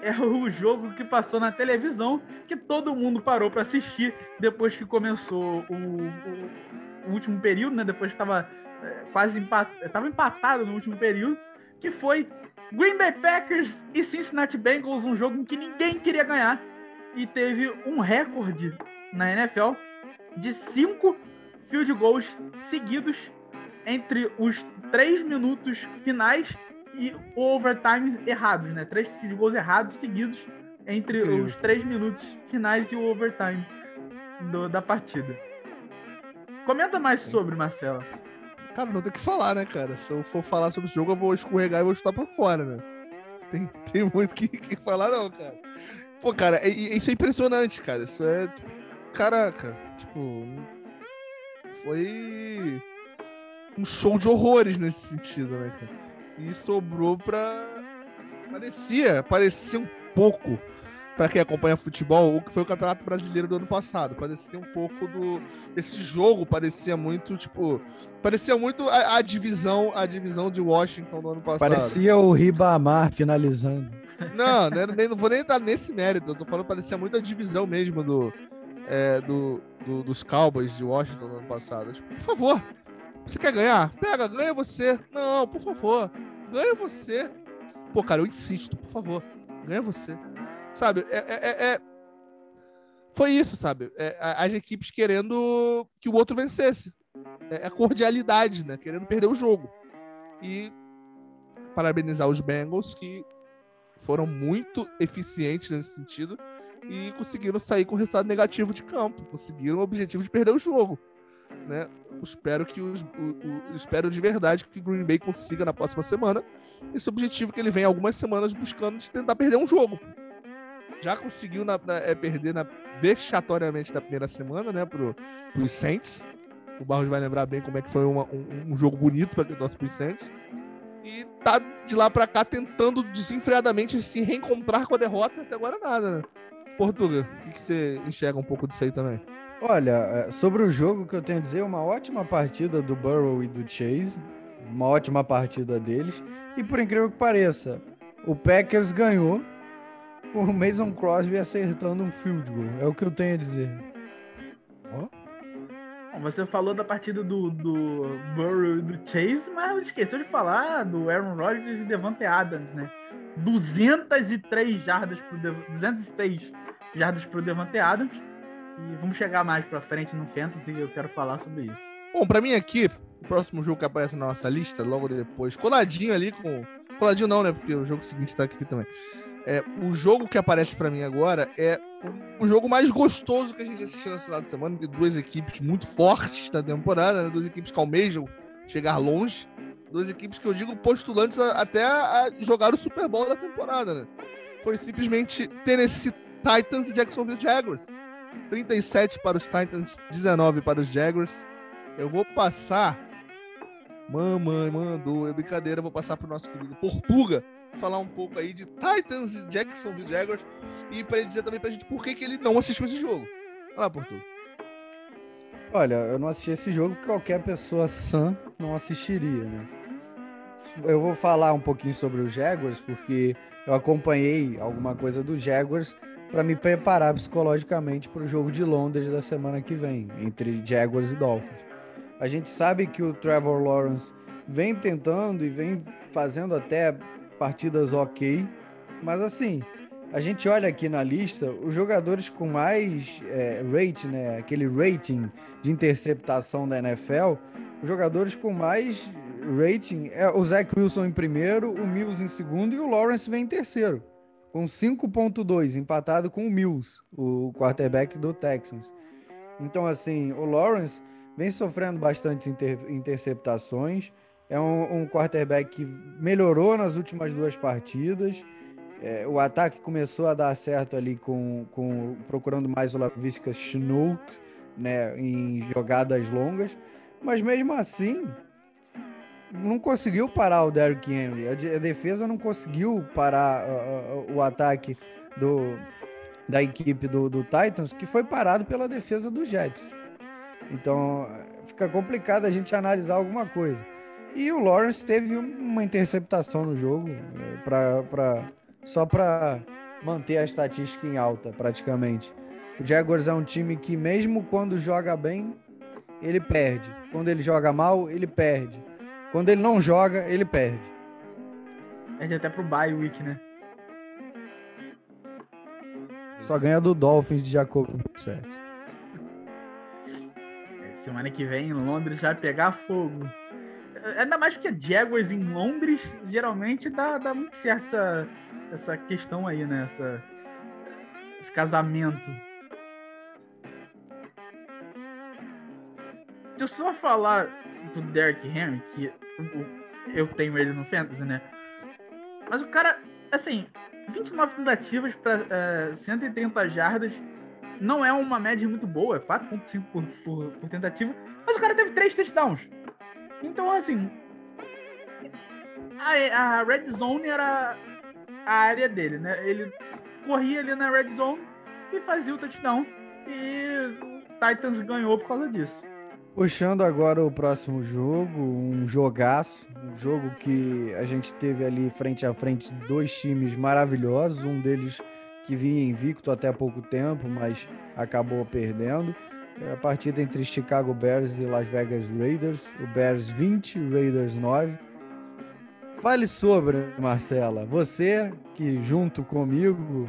é o jogo que passou na televisão, que todo mundo parou para assistir depois que começou o, o, o, último período, né? Depois que estava é, quase empatado, estava empatado no último período, que foi Green Bay Packers e Cincinnati Bengals, um jogo em que ninguém queria ganhar e teve um recorde na NFL de cinco field goals seguidos entre os três minutos finais e o overtime errados, né? Três gols errados seguidos entre Incrível. os três minutos finais e o overtime do, da partida. Comenta mais sobre, Marcela. Cara, não tem o que falar, né, cara? Se eu for falar sobre esse jogo, eu vou escorregar e vou chutar pra fora, né? Tem, tem muito o que, que falar, não, cara. Pô, cara, é, isso é impressionante, cara. Isso é. Caraca, tipo. Foi um show de horrores nesse sentido, né, cara? E sobrou pra. Parecia, parecia um pouco, para quem acompanha futebol, o que foi o Campeonato Brasileiro do ano passado. Parecia um pouco do. Esse jogo parecia muito, tipo. Parecia muito a, a divisão, a divisão de Washington do ano passado. Parecia o Ribamar finalizando. Não, né, nem, não vou nem entrar nesse mérito. Eu tô falando, parecia muito a divisão mesmo do, é, do, do, dos Cowboys de Washington no ano passado. Tipo, por favor, você quer ganhar? Pega, ganha você. Não, por favor. Ganha você. Pô, cara, eu insisto, por favor. Ganha você. Sabe, é, é, é... é foi isso, sabe? É, as equipes querendo que o outro vencesse. É a cordialidade, né? Querendo perder o jogo. E parabenizar os Bengals que foram muito eficientes nesse sentido e conseguiram sair com resultado negativo de campo. Conseguiram o objetivo de perder o jogo né? espero que os, o, o, espero de verdade que o Green Bay consiga na próxima semana esse objetivo que ele vem algumas semanas buscando de tentar perder um jogo. Já conseguiu na, na, é, perder na, vexatoriamente na primeira semana, né, pro, pros Saints. O Barros vai lembrar bem como é que foi uma, um, um, jogo bonito para nosso pros Saints. E tá de lá para cá tentando desenfreadamente se reencontrar com a derrota, até agora nada, né? Portugal, o que você enxerga um pouco disso aí também? Olha, é, sobre o jogo que eu tenho a dizer, uma ótima partida do Burrow e do Chase, uma ótima partida deles. E por incrível que pareça, o Packers ganhou com o Mason Crosby acertando um field goal. É o que eu tenho a dizer. Oh. Você falou da partida do, do Burrow e do Chase, mas esqueceu de falar do Aaron Rodgers e Devante Adams, né? 203 jardas pro De... 206 jardas pro Devante Adams e vamos chegar mais pra frente no Fantasy e eu quero falar sobre isso. Bom, pra mim aqui, o próximo jogo que aparece na nossa lista, logo depois, coladinho ali com. Coladinho não, né? Porque o jogo seguinte tá aqui também. É, o jogo que aparece para mim agora é o jogo mais gostoso que a gente assistiu nesse final de semana, de duas equipes muito fortes da temporada, né? duas equipes que almejam chegar longe, duas equipes que eu digo postulantes a, até a, jogar o Super Bowl da temporada, né? Foi simplesmente Tennessee Titans e Jacksonville Jaguars. 37 para os Titans, 19 para os Jaguars. Eu vou passar. Mamãe mandou, é brincadeira, vou passar para o nosso querido Portuga falar um pouco aí de Titans e Jacksonville Jaguars e para ele dizer também para a gente por que, que ele não assistiu esse jogo. Vai lá, Portuga. Olha, eu não assisti esse jogo que qualquer pessoa sã não assistiria, né? Eu vou falar um pouquinho sobre os Jaguars porque eu acompanhei alguma coisa dos Jaguars para me preparar psicologicamente para o jogo de Londres da semana que vem, entre Jaguars e Dolphins. A gente sabe que o Trevor Lawrence vem tentando e vem fazendo até partidas ok, mas assim, a gente olha aqui na lista, os jogadores com mais é, rate, né, aquele rating de interceptação da NFL, jogadores com mais rating é o Zach Wilson em primeiro, o Mills em segundo e o Lawrence vem em terceiro, com 5.2, empatado com o Mills, o quarterback do Texans. Então, assim, o Lawrence vem sofrendo bastante inter interceptações, é um, um, quarterback que melhorou nas últimas duas partidas, é, o ataque começou a dar certo ali com, com procurando mais o Lavisca Schnout, né, em jogadas longas, mas mesmo assim não conseguiu parar o Derrick Henry. A, defesa não conseguiu parar uh, uh, o ataque do, da equipe do, do, Titans, que foi parado pela defesa do Jets. Então fica complicado a gente analisar alguma coisa. E o Lawrence teve uma interceptação no jogo, eh, pra, pra, só para manter a estatística em alta, praticamente. O Jaguars é um time que, mesmo quando joga bem, ele perde. Quando ele joga mal, ele perde. Quando ele não joga, ele perde. Perde até pro bye week, né? Só ganha do Dolphins de Jacob certo. Semana que vem em Londres vai pegar fogo. Ainda mais porque Jaguars em Londres geralmente dá, dá muito certo essa, essa questão aí, né? Essa, esse casamento. Deixa eu só falar do Derrick Henry, que eu tenho ele no Fantasy, né? Mas o cara, assim, 29 tentativas para é, 130 jardas não é uma média muito boa, é 4.5 por, por, por, tentativa, mas o cara teve 3 touchdowns. Então, assim, a, a red zone era a área dele, né? Ele corria ali na red zone e fazia o touchdown. E o Titans ganhou por causa disso. Puxando agora o próximo jogo, um jogaço, um jogo que a gente teve ali frente a frente dois times maravilhosos, um deles que vinha invicto até pouco tempo, mas acabou perdendo. É a partida entre Chicago Bears e Las Vegas Raiders, o Bears 20, Raiders 9. Fale sobre, Marcela, você que junto comigo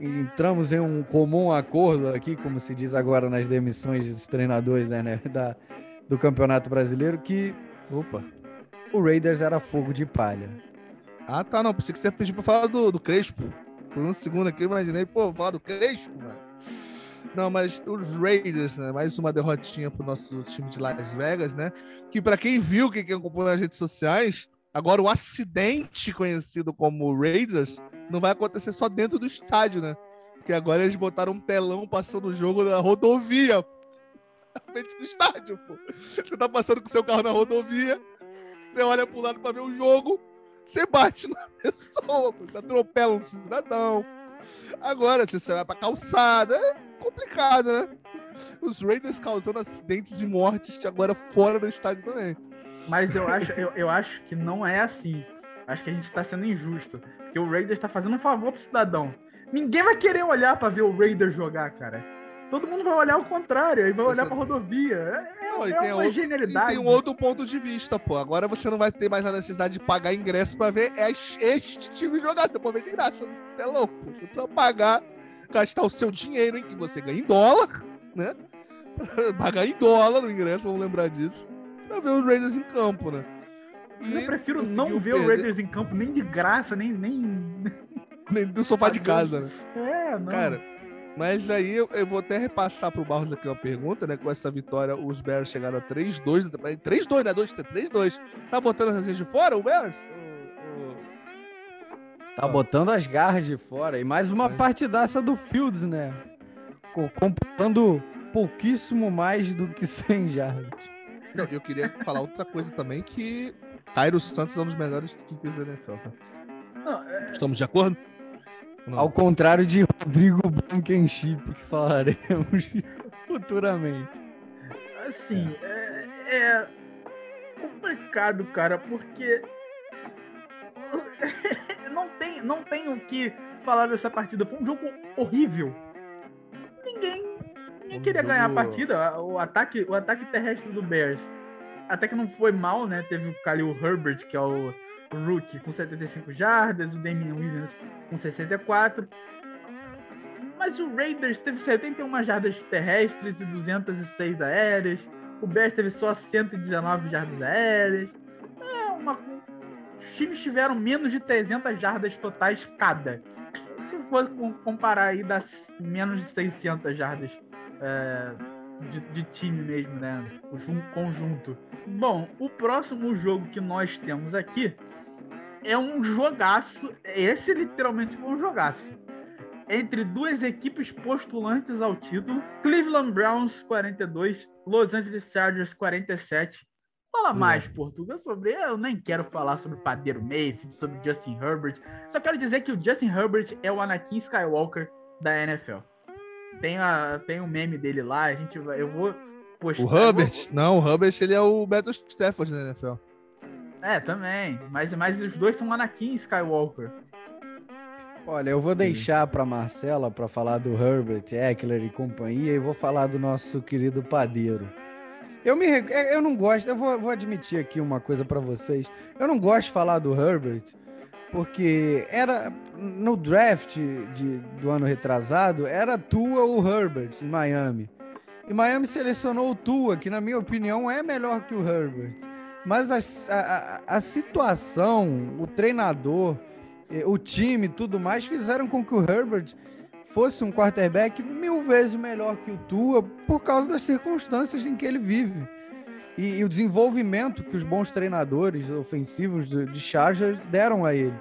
entramos em um comum acordo aqui, como se diz agora nas demissões dos treinadores né, né, da, do Campeonato Brasileiro, que opa, o Raiders era fogo de palha. Ah, tá, não. Pensei que você ia pedir pra falar do, do Crespo. Por um segundo aqui imaginei, pô, falar do Crespo, mano. Não, mas os Raiders, né? Mais uma derrotinha pro nosso time de Las Vegas, né? Que para quem viu, quem acompanhou nas redes sociais, agora o acidente conhecido como Raiders não vai acontecer só dentro do estádio, né? Porque agora eles botaram um telão passando o jogo na rodovia. Na frente do estádio, pô. Você tá passando com seu carro na rodovia, você olha pro lado pra ver o jogo, você bate na pessoa, pô. Atropela um cidadão. Agora, você vai pra calçada, é complicado, né? Os Raiders causando acidentes e mortes agora fora do estádio também. Mas eu acho, eu, eu acho que não é assim. Acho que a gente tá sendo injusto. Porque o Raiders tá fazendo um favor pro cidadão. Ninguém vai querer olhar para ver o Raiders jogar, cara. Todo mundo vai olhar ao contrário, e vai olhar pra rodovia. É, é, não, é uma outro, genialidade. E tem um outro ponto de vista, pô. Agora você não vai ter mais a necessidade de pagar ingresso pra ver este time jogar. Você pode ver de graça. É louco, pô. Você precisa pagar, gastar o seu dinheiro, hein, que você ganha em dólar, né? pagar em dólar no ingresso, vamos lembrar disso. Pra ver os Raiders em campo, né? Eu prefiro não ver perder. o Raiders em campo nem de graça, nem. Nem, nem do sofá de casa, né? É, não. Cara, mas aí eu, eu, vou até repassar pro Barros aqui uma pergunta, né? Com essa vitória, os Bears chegaram a 3-2. 3-2, né? 3-2. Tá botando as de fora, o Bears? Tá botando as garras de fora. E mais uma partidaça do Fields, né? Comprando pouquíssimo mais do que 100 jardas. Eu queria falar outra coisa também, que Cairo Santos é um dos melhores kickers da NFL, tá? Não, é... Estamos de acordo? Não. Ao contrário de Rodrigo Blankenship, que falaremos futuramente. Assim, é. É, é complicado, cara, porque não tem, não tem o que falar dessa partida. Foi um jogo horrível. Ninguém, ninguém queria jogo... ganhar a partida. O ataque, o ataque terrestre do Bears até que não foi mal, né? Teve o Khalil Herbert, que é o, rookie, com 75 jardas, o Damian Williams com 64. Mas o Raiders teve 71 jardas terrestres e 206 aéreas. O Bears teve só 119 jardas aéreas. É uma... Os times tiveram menos de 300 jardas totais cada. Se for comparar aí, dá menos de 600 jardas é, de, de, time mesmo, né? O conjunto. Bom, o próximo jogo que nós temos aqui é um jogaço. Esse literalmente foi um jogaço. Entre duas equipes postulantes ao título: Cleveland Browns 42, Los Angeles Chargers 47. Fala mais, Portugal, sobre. Eu nem quero falar sobre Padeiro Mayfield, sobre Justin Herbert. Só quero dizer que o Justin Herbert é o Anakin Skywalker da NFL. Tem, a, tem um meme dele lá, a gente vai. Eu vou postar. O Herbert? Vou... Não, o Herbert ele é o Beto Stafford da NFL. É, também. Mas, mas os dois são Anakin Skywalker. Olha, eu vou deixar para Marcela para falar do Herbert, Eckler e companhia e vou falar do nosso querido padeiro. Eu, me, eu não gosto, eu vou, vou admitir aqui uma coisa para vocês. Eu não gosto de falar do Herbert porque era no draft de, do ano retrasado, era Tua ou Herbert em Miami. E Miami selecionou o Tua, que na minha opinião é melhor que o Herbert. Mas a, a, a situação, o treinador, eh, o time tudo mais fizeram com que o Herbert fosse um quarterback mil vezes melhor que o Tua por causa das circunstâncias em que ele vive. E, e o desenvolvimento que os bons treinadores ofensivos de, de Chargers deram a ele.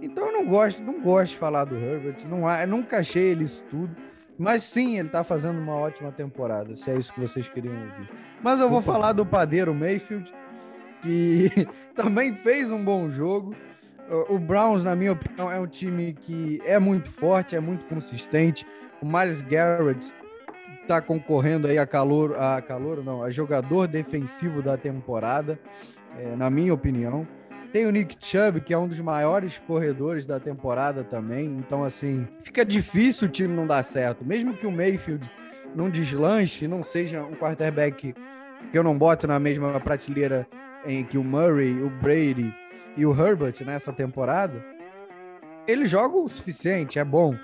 Então eu não gosto, não gosto de falar do Herbert, não, eu nunca achei ele isso tudo. Mas sim, ele tá fazendo uma ótima temporada, se é isso que vocês queriam ouvir. Mas eu vou Opa. falar do padeiro Mayfield, que também fez um bom jogo. O Browns, na minha opinião, é um time que é muito forte, é muito consistente. O Miles Garrett está concorrendo aí a calor, a calor não, a jogador defensivo da temporada, é, na minha opinião. Tem o Nick Chubb, que é um dos maiores corredores da temporada também. Então, assim, fica difícil o time não dar certo. Mesmo que o Mayfield não deslanche, não seja um quarterback que eu não boto na mesma prateleira em que o Murray, o Brady e o Herbert nessa temporada, ele joga o suficiente, é bom.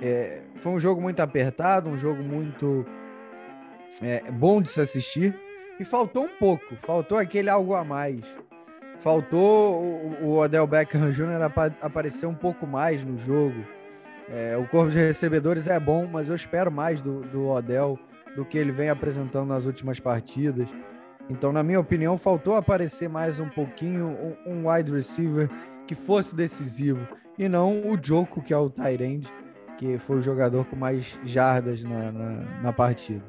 É, foi um jogo muito apertado, um jogo muito é, bom de se assistir. E faltou um pouco, faltou aquele algo a mais. Faltou o, o Odell Beckham Jr. aparecer um pouco mais no jogo. É, o corpo de recebedores é bom, mas eu espero mais do, do Odell do que ele vem apresentando nas últimas partidas. Então, na minha opinião, faltou aparecer mais um pouquinho um, um wide receiver que fosse decisivo e não o Joko, que é o Tyrande, que foi o jogador com mais jardas na, na, na, partida.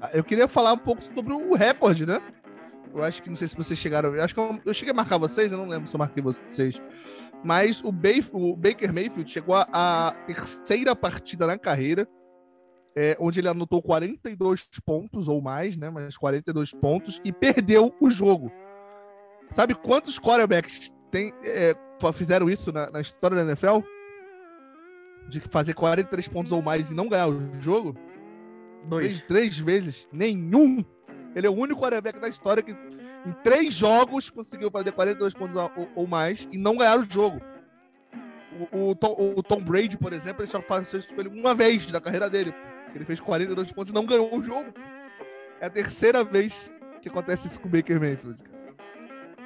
Ah, eu queria falar um pouco sobre o recorde, né? Eu acho que não sei se vocês chegaram. Eu acho que eu, eu cheguei a marcar vocês, eu não lembro se eu marquei vocês. Mas o, o Baker Mayfield chegou à terceira partida na carreira é, onde ele anotou 42 pontos ou mais, né? Mas 42 pontos e perdeu o jogo. Sabe quantos quarterbacks tem, é, fizeram isso na, na, história da NFL? De fazer 43 pontos ou mais e não ganhar o jogo? Dois. Três, três vezes. Nenhum. Ele é o único quarterback da história que em três jogos conseguiu fazer 42 pontos ou, ou mais e não ganhar o jogo. O, o, Tom, o, Tom, Brady, por exemplo, ele só faz isso com ele uma vez na carreira dele. Ele fez 42 pontos e não ganhou o jogo. É a terceira vez que acontece isso com o Baker Mayfield.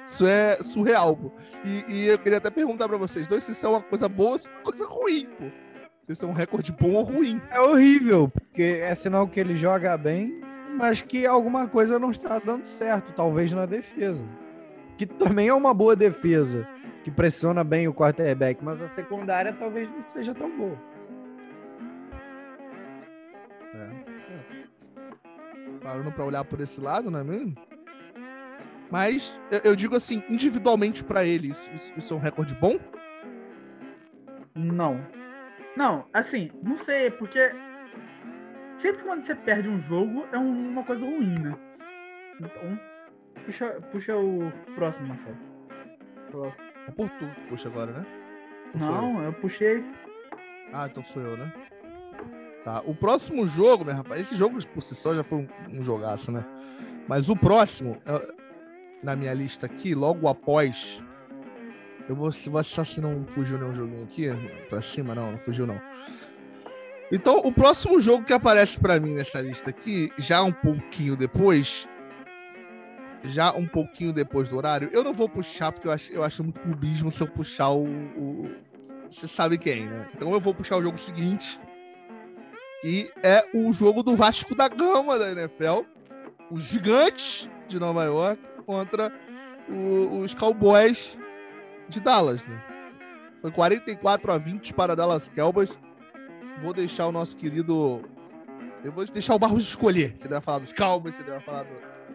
Isso é surreal, pô. E, e, eu queria até perguntar para vocês dois se isso é uma coisa boa ou se é uma coisa ruim, pô. Se isso é um recorde bom ou ruim. É horrível, porque é sinal que ele joga bem, mas que alguma coisa não está dando certo, talvez na defesa. Que também é uma boa defesa, que pressiona bem o quarterback, mas a secundária talvez não seja tão boa. parando para olhar por esse lado, não é mesmo? Mas eu, eu digo assim, individualmente para ele, isso, isso, isso, é um recorde bom? Não. Não, assim, não sei, porque sempre quando você perde um jogo é uma coisa ruim, né? Então, puxa, puxa o próximo, Marcelo. É por tu puxa agora, né? não, eu? eu puxei. Ah, então sou eu, né? Tá? O próximo jogo, meu rapaz, esse jogo por si só já foi um, um jogaço, né? Mas o próximo, na minha lista aqui, logo após. Eu vou, vou achar se não fugiu nenhum joguinho aqui. Pra cima, não, não fugiu não. Então, o próximo jogo que aparece para mim nessa lista aqui, já um pouquinho depois, já um pouquinho depois do horário. Eu não vou puxar, porque eu acho, eu acho muito clubismo se eu puxar o. o você sabe quem, né? Então eu vou puxar o jogo seguinte, que é o jogo do Vasco da Gama da NFL. Os gigantes de Nova York contra o, os Cowboys de Dallas, né? Foi 44 a 20 para Dallas Cowboys. Vou deixar o nosso querido. Eu vou deixar o Barros escolher. Você deve falar dos Cowboys, você deve falar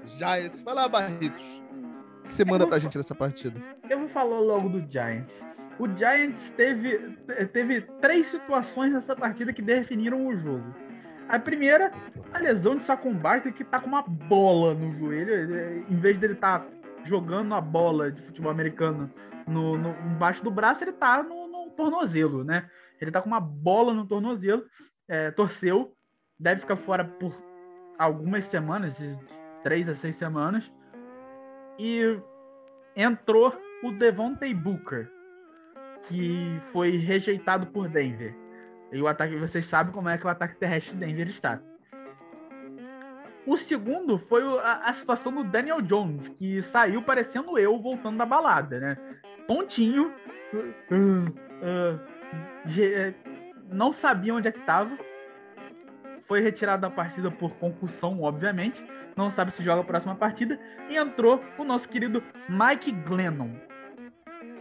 dos Giants. Vai lá, Barritos. O que você manda pra gente nessa partida? Eu vou falar logo do Giants. O Giants teve, teve três situações nessa partida que definiram o jogo. A primeira, a lesão de Barkley, que tá com uma bola no joelho. Em vez dele estar tá jogando a bola de futebol americano no, no, embaixo do braço, ele tá no, no, tornozelo, né? Ele tá com uma bola no tornozelo, é, torceu, deve ficar fora por algumas semanas, três a seis semanas, e entrou o Devontae Booker, que foi rejeitado por Denver. E o ataque, vocês sabem como é que o ataque terrestre de Denver está. O segundo foi a, a, situação do Daniel Jones, que saiu parecendo eu voltando da balada, né? Pontinho. Uh, uh, uh, não sabia onde é que estava. Foi retirado da partida por concussão, obviamente. Não sabe se joga a próxima partida. E entrou o nosso querido Mike Glennon.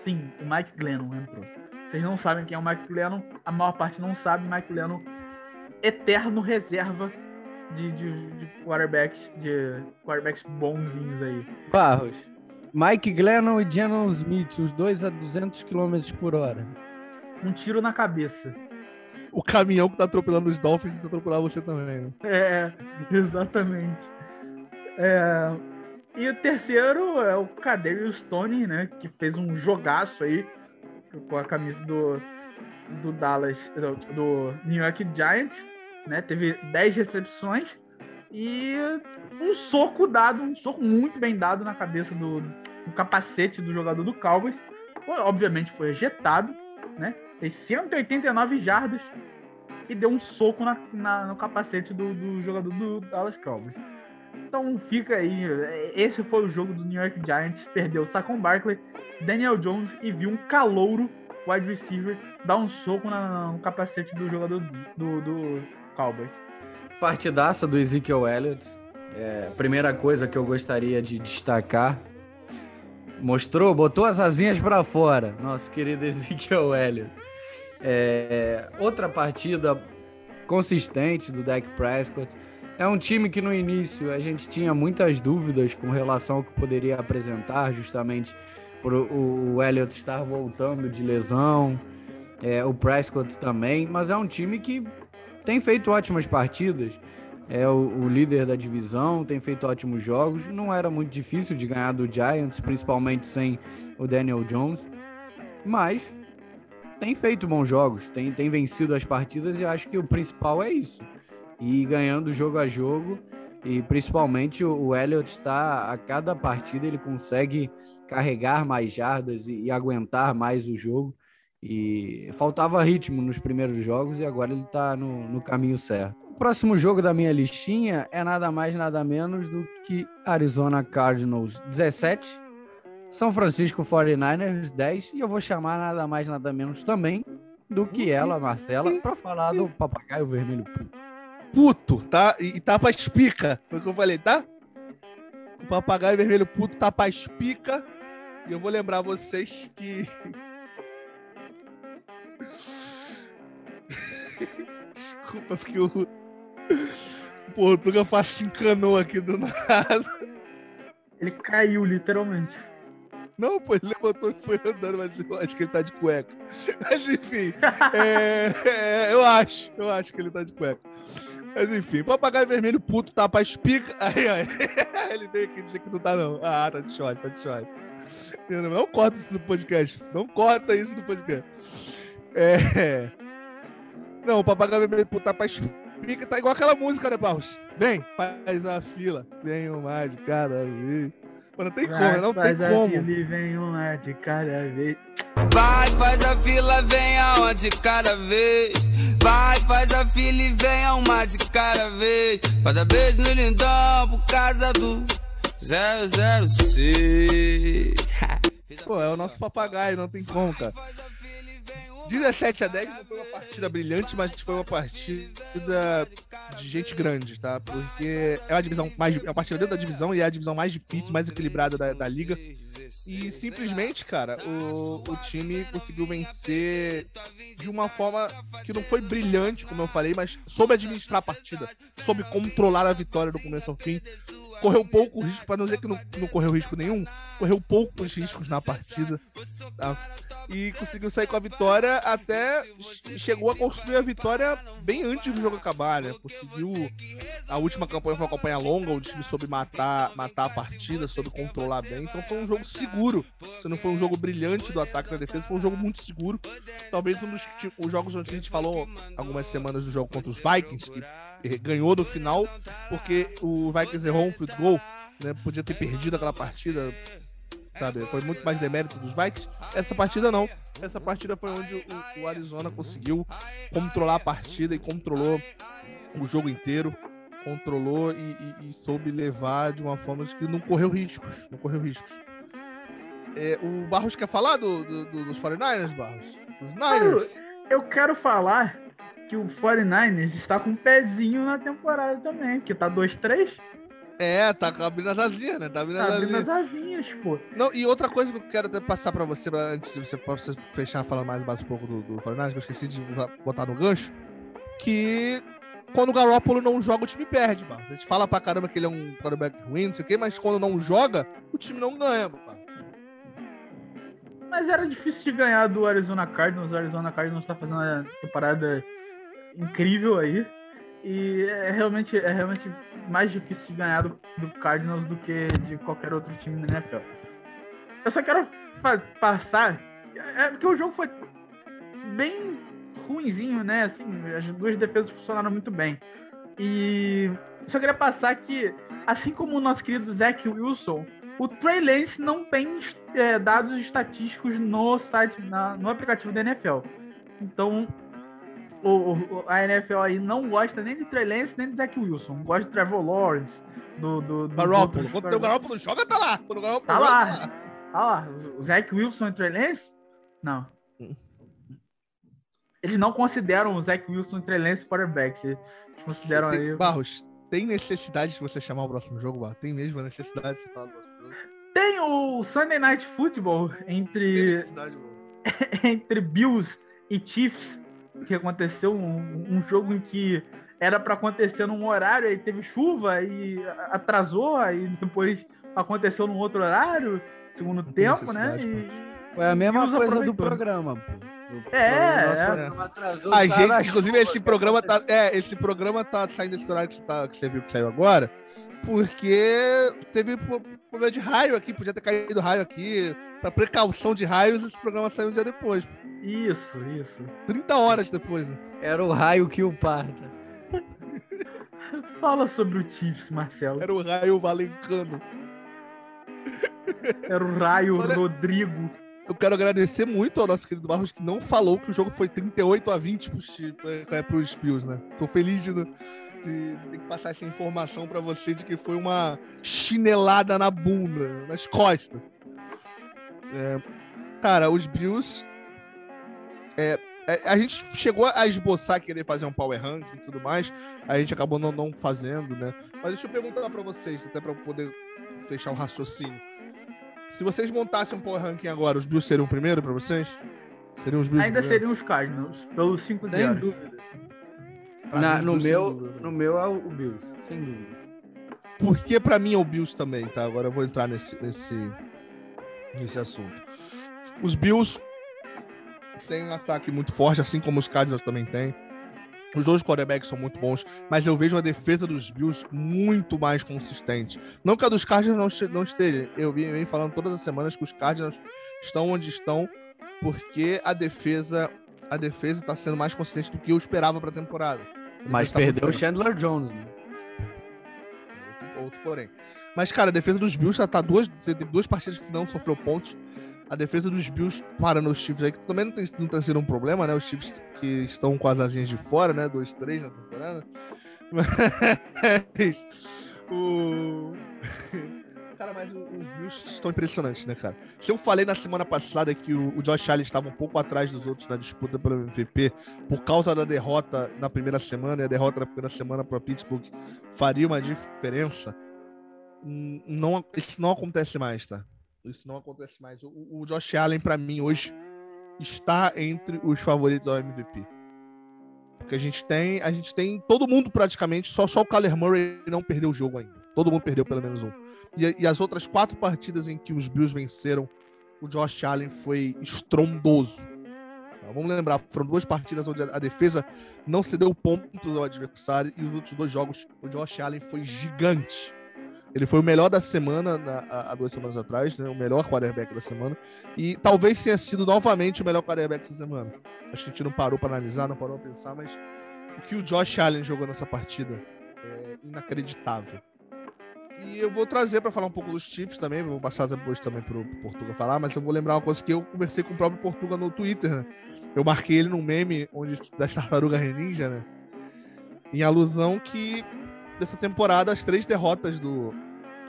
Sim, o Mike Glennon entrou. Vocês não sabem quem é o Mike Glennon. A maior parte não sabe. Mike Glennon, eterno reserva de, de, de quarterbacks, de quarterbacks bonzinhos aí. Barros. Mike Glennon e Janon Smith, os dois a 200 km por hora. Um tiro na cabeça. O caminhão que tá atropelando os Dolphins tá atropelando você também, né? É, exatamente. É, e o terceiro é o Kaderius Stone, né? Que fez um jogaço aí com a camisa do, do Dallas, do, do New York Giants né? Teve 10 recepções e um soco dado, um soco muito bem dado na cabeça do, do capacete do jogador do Cowboys. Obviamente foi ejetado, né? Fez 189 jardas e deu um soco na, na, no capacete do, do, jogador do Dallas Cowboys. Então fica aí, esse foi o jogo do New York Giants, perdeu Saquon Barkley, Daniel Jones e viu um calouro wide receiver dar um soco na, no capacete do jogador do, do Cowboys. Partidaça do Ezekiel Elliott. É, primeira coisa que eu gostaria de destacar. Mostrou, botou as asinhas para fora, nosso querido Ezekiel Elliott. É, outra partida consistente do Dak Prescott. É um time que no início a gente tinha muitas dúvidas com relação ao que poderia apresentar, justamente por o Elliott estar voltando de lesão, é, o Prescott também, mas é um time que tem feito ótimas partidas, é o, o, líder da divisão, tem feito ótimos jogos. Não era muito difícil de ganhar do Giants, principalmente sem o Daniel Jones, mas tem feito bons jogos, tem, tem vencido as partidas e acho que o principal é isso. E ganhando jogo a jogo, e principalmente o, o Elliott está a cada partida ele consegue carregar mais jardas e, e aguentar mais o jogo. E faltava ritmo nos primeiros jogos e agora ele está no, no caminho certo. O próximo jogo da minha listinha é nada mais, nada menos do que Arizona Cardinals 17, São Francisco 49ers 10, e eu vou chamar nada mais, nada menos também do que ela, Marcela, para falar do papagaio vermelho puto. Puto, tá? E tá pra espica. Foi o que eu falei, tá? O papagaio vermelho puto tá pra espica. E eu vou lembrar vocês que Desculpa, porque o. Pô, o Tuga se encanou aqui do nada. Ele caiu, literalmente. Não, pô, ele levantou e foi andando, mas eu acho que ele tá de cueca. Mas enfim, é, é, eu acho, eu acho que ele tá de cueca. Mas enfim, papagaio vermelho puto, tapa tá espica. Aí, aí, ele veio aqui dizer que não tá, não. Ah, tá de short, tá de short. Não, não corta isso no podcast. Não corta isso no podcast. É. Não, o papagaio vermelho puta pra explica, tá igual aquela música, né, Barros? Vem, faz a fila, vem uma de cada vez. Não tem como, não tem como. Fila, vem uma de cada vez. Vai, faz a fila, vem uma de cada vez. Vai, faz a fila e vem uma de cada vez. Cada beijo no lindão por causa do 006. Pô, é o nosso papagaio, não tem como, cara. 17 a 10 não foi uma partida brilhante, mas foi uma partida de gente grande, tá? Porque é uma divisão mais. É partida dentro da divisão e é a divisão mais difícil, mais equilibrada da, da liga. E simplesmente, cara, o, o time conseguiu vencer de uma forma que não foi brilhante, como eu falei, mas soube administrar a partida, soube controlar a vitória do começo ao fim. Correu pouco risco, para não dizer que não, não correu risco nenhum, correu poucos riscos na partida. Tá? E conseguiu sair com a vitória até chegou a construir a vitória bem antes do jogo acabar, né? Conseguiu. A última campanha foi uma campanha longa, o time soube matar, matar a partida, soube controlar bem. Então foi um jogo seguro. Se não foi um jogo brilhante do ataque da defesa, foi um jogo muito seguro. Talvez um dos tipo, os jogos onde a gente falou algumas semanas do jogo contra os Vikings, que ganhou no final, porque o Vikings errou um field goal, né? Podia ter perdido aquela partida, sabe? Foi muito mais demérito dos Vikings. Essa partida não. Essa partida foi onde o, o Arizona conseguiu controlar a partida e controlou o jogo inteiro. Controlou e, e, e soube levar de uma forma que não correu riscos. Não correu riscos. É, o Barros quer falar do, do, do, dos 49ers, Barros? Dos Niners? Eu quero falar que o 49ers está com um pezinho na temporada também, que tá 2-3. É, tá abrindo as asinhas, né? Tá abrindo, Tá as, abrindo as asinhas, pô. Não, e outra coisa que eu quero até passar pra você, pra- antes de você, fechar, falar mais, mais um pouco do, do 49ers, que eu esqueci de botar no gancho, que quando o Garoppolo não joga, o time perde, mano. A gente fala pra caramba que ele é um quarterback ruim, não sei o quê, mas quando não joga, o time não ganha, mano. Mas era difícil de ganhar do Arizona Cardinals. O Arizona Cardinals tá fazendo uma temporada incrível aí. E é realmente, é realmente mais difícil de ganhar do, do Cardinals do que de qualquer outro time da NFL. Eu só quero passar. É porque o jogo foi bem ruinzinho, né? Assim, as duas defesas funcionaram muito bem. E só queria passar que, assim como o nosso querido Zach Wilson, o Trey Lance não tem é, dados estatísticos no site, na- no aplicativo da NFL. Então, o, o- a NFL aí não gosta nem de Trey Lance, nem de Zach Wilson. Gosta de Trevor Lawrence, do... do, do Garoppolo. Quando o Garoppolo joga, tá lá. Quando o Garoppolo Tá joga, lá. Ah lá, o Zach Wilson e Trey Lance? Não. Eles não consideram o Zach Wilson e Trey Lance quarterbacks. Eles consideram Tem- aí... Barros, tem necessidade de você chamar o próximo jogo, Barros? Tem mesmo a necessidade de você falar do próximo jogo? Tem o Sunday Night Football Tem entre... necessidade, mano. entre Bills e Chiefs, que aconteceu um, um jogo em que era para acontecer num horário, aí teve chuva e atrasou, aí depois aconteceu num outro horário, segundo tempo, né? E- Foi a mesma coisa do programa, pô. É, o nosso é. programa atrasou, A gente, inclusive, chuva esse programa tá. É, esse programa tá saindo desse horário que você, tá, que você viu que saiu agora, porque teve pro- problema de raio aqui, podia ter caído raio aqui. Pra precaução de raios, esse programa saiu um dia depois. Isso, isso. 30 horas depois, né? Era o raio que o parta. Fala sobre o Chiefs, Marcelo. Era o raio valencano. Era o Raio Olha- Rodrigo. Eu quero agradecer muito ao nosso querido Barros que não falou que o jogo foi 38 a 20 pros, Chi- é, pros Bills, né? Tô feliz de, de- de ter que passar essa informação pra você de que foi uma chinelada na bunda, nas costas. É, cara, os Bills. é, é, a gente chegou a esboçar querer fazer um power ranking e tudo mais, a gente acabou não, não fazendo, né? Mas deixa eu perguntar pra vocês, até pra eu poder fechar o raciocínio. Se vocês montassem um power ranking agora, os Bills seriam o primeiro pra vocês? Seriam os Bills Ainda seriam os Cardinals, pelos 5 Sem dúvida. Na- no, meu, dúvida. no meu é o Bills, sem dúvida. Porque pra mim é o Bills também, tá? Agora eu vou entrar nesse, nesse, nesse assunto. Os Bills têm um ataque muito forte, assim como os Cardinals também têm. Os dois quarterbacks são muito bons, mas eu vejo a defesa dos Bills muito mais consistente. Não que a dos Cardinals não, não esteja. Eu venho falando todas as semanas que os Cardinals estão onde estão porque a defesa a defesa está sendo mais consistente do que eu esperava para a temporada. A Mas tá perdeu o. Chandler Jones, né? Outro, outro porém. Mas, cara, a defesa dos Bills já tá duas. Você tem duas partidas que não sofreu pontos. A defesa dos Bills parando os Chiefs aí, que também não tem, não tem sido um problema, né? Os Chiefs que estão com as asinhas de fora, né? 2-3 na temporada. Mas. O... cara, mas os Bills estão impressionantes, né, cara? Se eu falei na semana passada que o, o Josh Allen estava um pouco atrás dos outros na disputa pelo MVP por causa da derrota na primeira semana, e a derrota na primeira semana para Pittsburgh faria uma diferença, hum, não, isso não acontece mais, tá? Isso não acontece mais. O, o Josh Allen, para mim, hoje, está entre os favoritos ao MVP. Porque a gente tem, a gente tem todo mundo praticamente, só, só o Kyler Murray não perdeu o jogo ainda. Todo mundo perdeu pelo menos um. E, e as outras quatro partidas em que os Bills venceram, o Josh Allen foi estrondoso. Tá, Vamos lembrar, foram duas partidas onde a a defesa não cedeu pontos ao adversário e os outros dois jogos o Josh Allen foi gigante. Ele foi o melhor da semana na- há duas semanas atrás, né? o melhor quarterback da semana. E talvez tenha sido novamente o melhor quarterback essa semana. Acho que a gente não parou para analisar, não parou para pensar, mas o que o Josh Allen jogou nessa partida é inacreditável. E eu vou trazer para falar um pouco dos Chiefs também, vou passar depois também pro, pro Portuga falar, mas eu vou lembrar uma coisa que eu conversei com o próprio Portuga no Twitter, né? Eu marquei ele num meme onde, das tartarugas ninja, né? Em alusão que dessa temporada as três derrotas do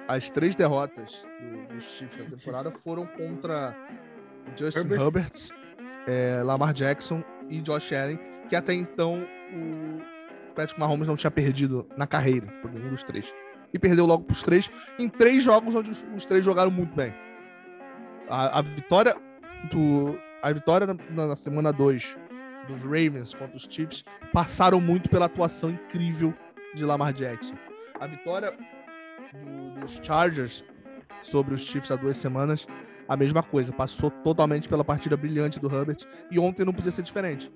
as três derrotas do- dos Chiefs da temporada foram contra Justin Herbert. Herbert, é, Lamar Jackson e Josh Allen, que até então o Patrick Mahomes não tinha perdido na carreira por nenhum dos três. E perdeu logo pros três, em três jogos onde os, os três jogaram muito bem. A, a vitória do. A vitória na, na semana 2 dos Ravens contra os Chiefs passaram muito pela atuação incrível de Lamar Jackson. A vitória do- dos Chargers sobre os Chiefs há duas semanas, a mesma coisa. Passou totalmente pela partida brilhante do Herbert. E ontem não podia ser diferente.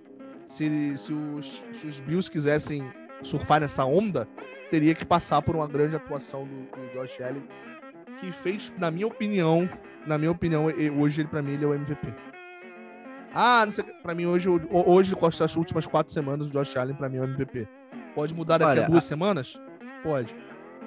Se, se, os, se os Bills quisessem surfar nessa onda, teria que passar por uma grande atuação do, do Josh Allen, que fez, na minha opinião, na minha opinião, hoje ele para mim ele é o MVP. Ah, não sei, para mim hoje, hoje com as últimas quatro semanas, o Josh Allen para mim é o MVP. Pode mudar daqui a Olha, duas semanas? Pode.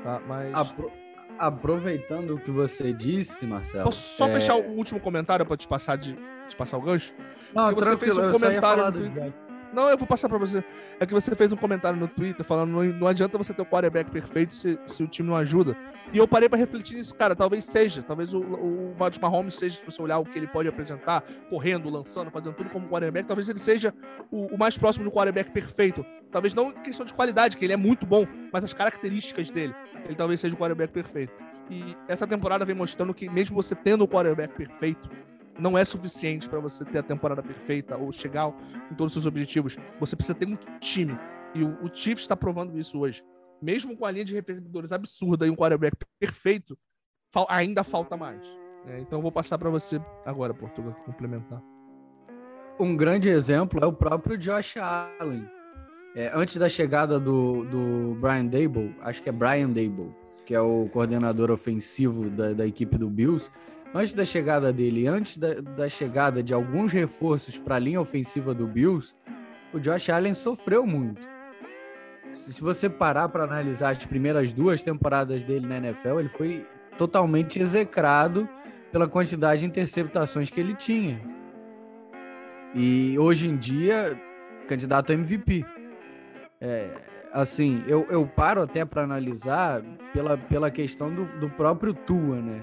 Tá, mas Apro- Aproveitando o que você disse, Marcelo. posso só é, fechar o último comentário para te passar de te passar o gancho? Não, porque você fez um comentário do. Não, eu vou passar para você. É que você fez um comentário no Twitter falando não, não adianta você ter o quarterback perfeito se, se o time não ajuda. E eu parei para refletir nisso, cara. Talvez seja. Talvez o, o Patrick Mahomes seja, se você olhar o que ele pode apresentar, correndo, lançando, fazendo tudo como quarterback, talvez ele seja o, o mais próximo do quarterback perfeito. Talvez não em questão de qualidade, que ele é muito bom, mas as características dele. Ele talvez seja o quarterback perfeito. E essa temporada vem mostrando que mesmo você tendo o quarterback perfeito, não é suficiente para você ter a temporada perfeita ou chegar em todos os seus objetivos. Você precisa ter um time. E o, o Chiefs está provando isso hoje. Mesmo com a linha de recebedores absurda e um quarterback perfeito, fal- ainda falta mais. né? Então eu vou passar para você agora, Portugal, complementar. Um grande exemplo é o próprio Josh Allen. É, antes da chegada do, do Brian Dable, acho que é Brian Dable, que é o coordenador ofensivo da, da equipe do Bills, antes da chegada dele, antes da, da chegada de alguns reforços para a linha ofensiva do Bills, o Josh Allen sofreu muito. Se você parar para analisar as primeiras duas temporadas dele na NFL, ele foi totalmente execrado pela quantidade de interceptações que ele tinha. E hoje em dia, candidato a MVP. É, assim, eu, eu paro até para analisar pela, pela questão do, do próprio Tua, né?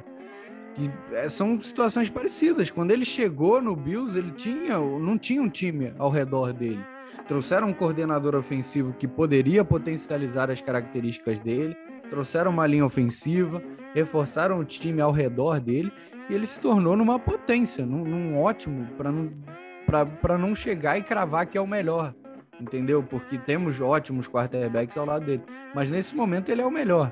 Que é, são situações parecidas. Quando ele chegou no Bills, ele tinha, não tinha um time ao redor dele. Trouxeram um coordenador ofensivo que poderia potencializar as características dele, trouxeram uma linha ofensiva, reforçaram o time ao redor dele e ele se tornou numa potência, num, num ótimo, para não, não chegar e cravar que é o melhor, entendeu? Porque temos ótimos quarterbacks ao lado dele, mas nesse momento ele é o melhor.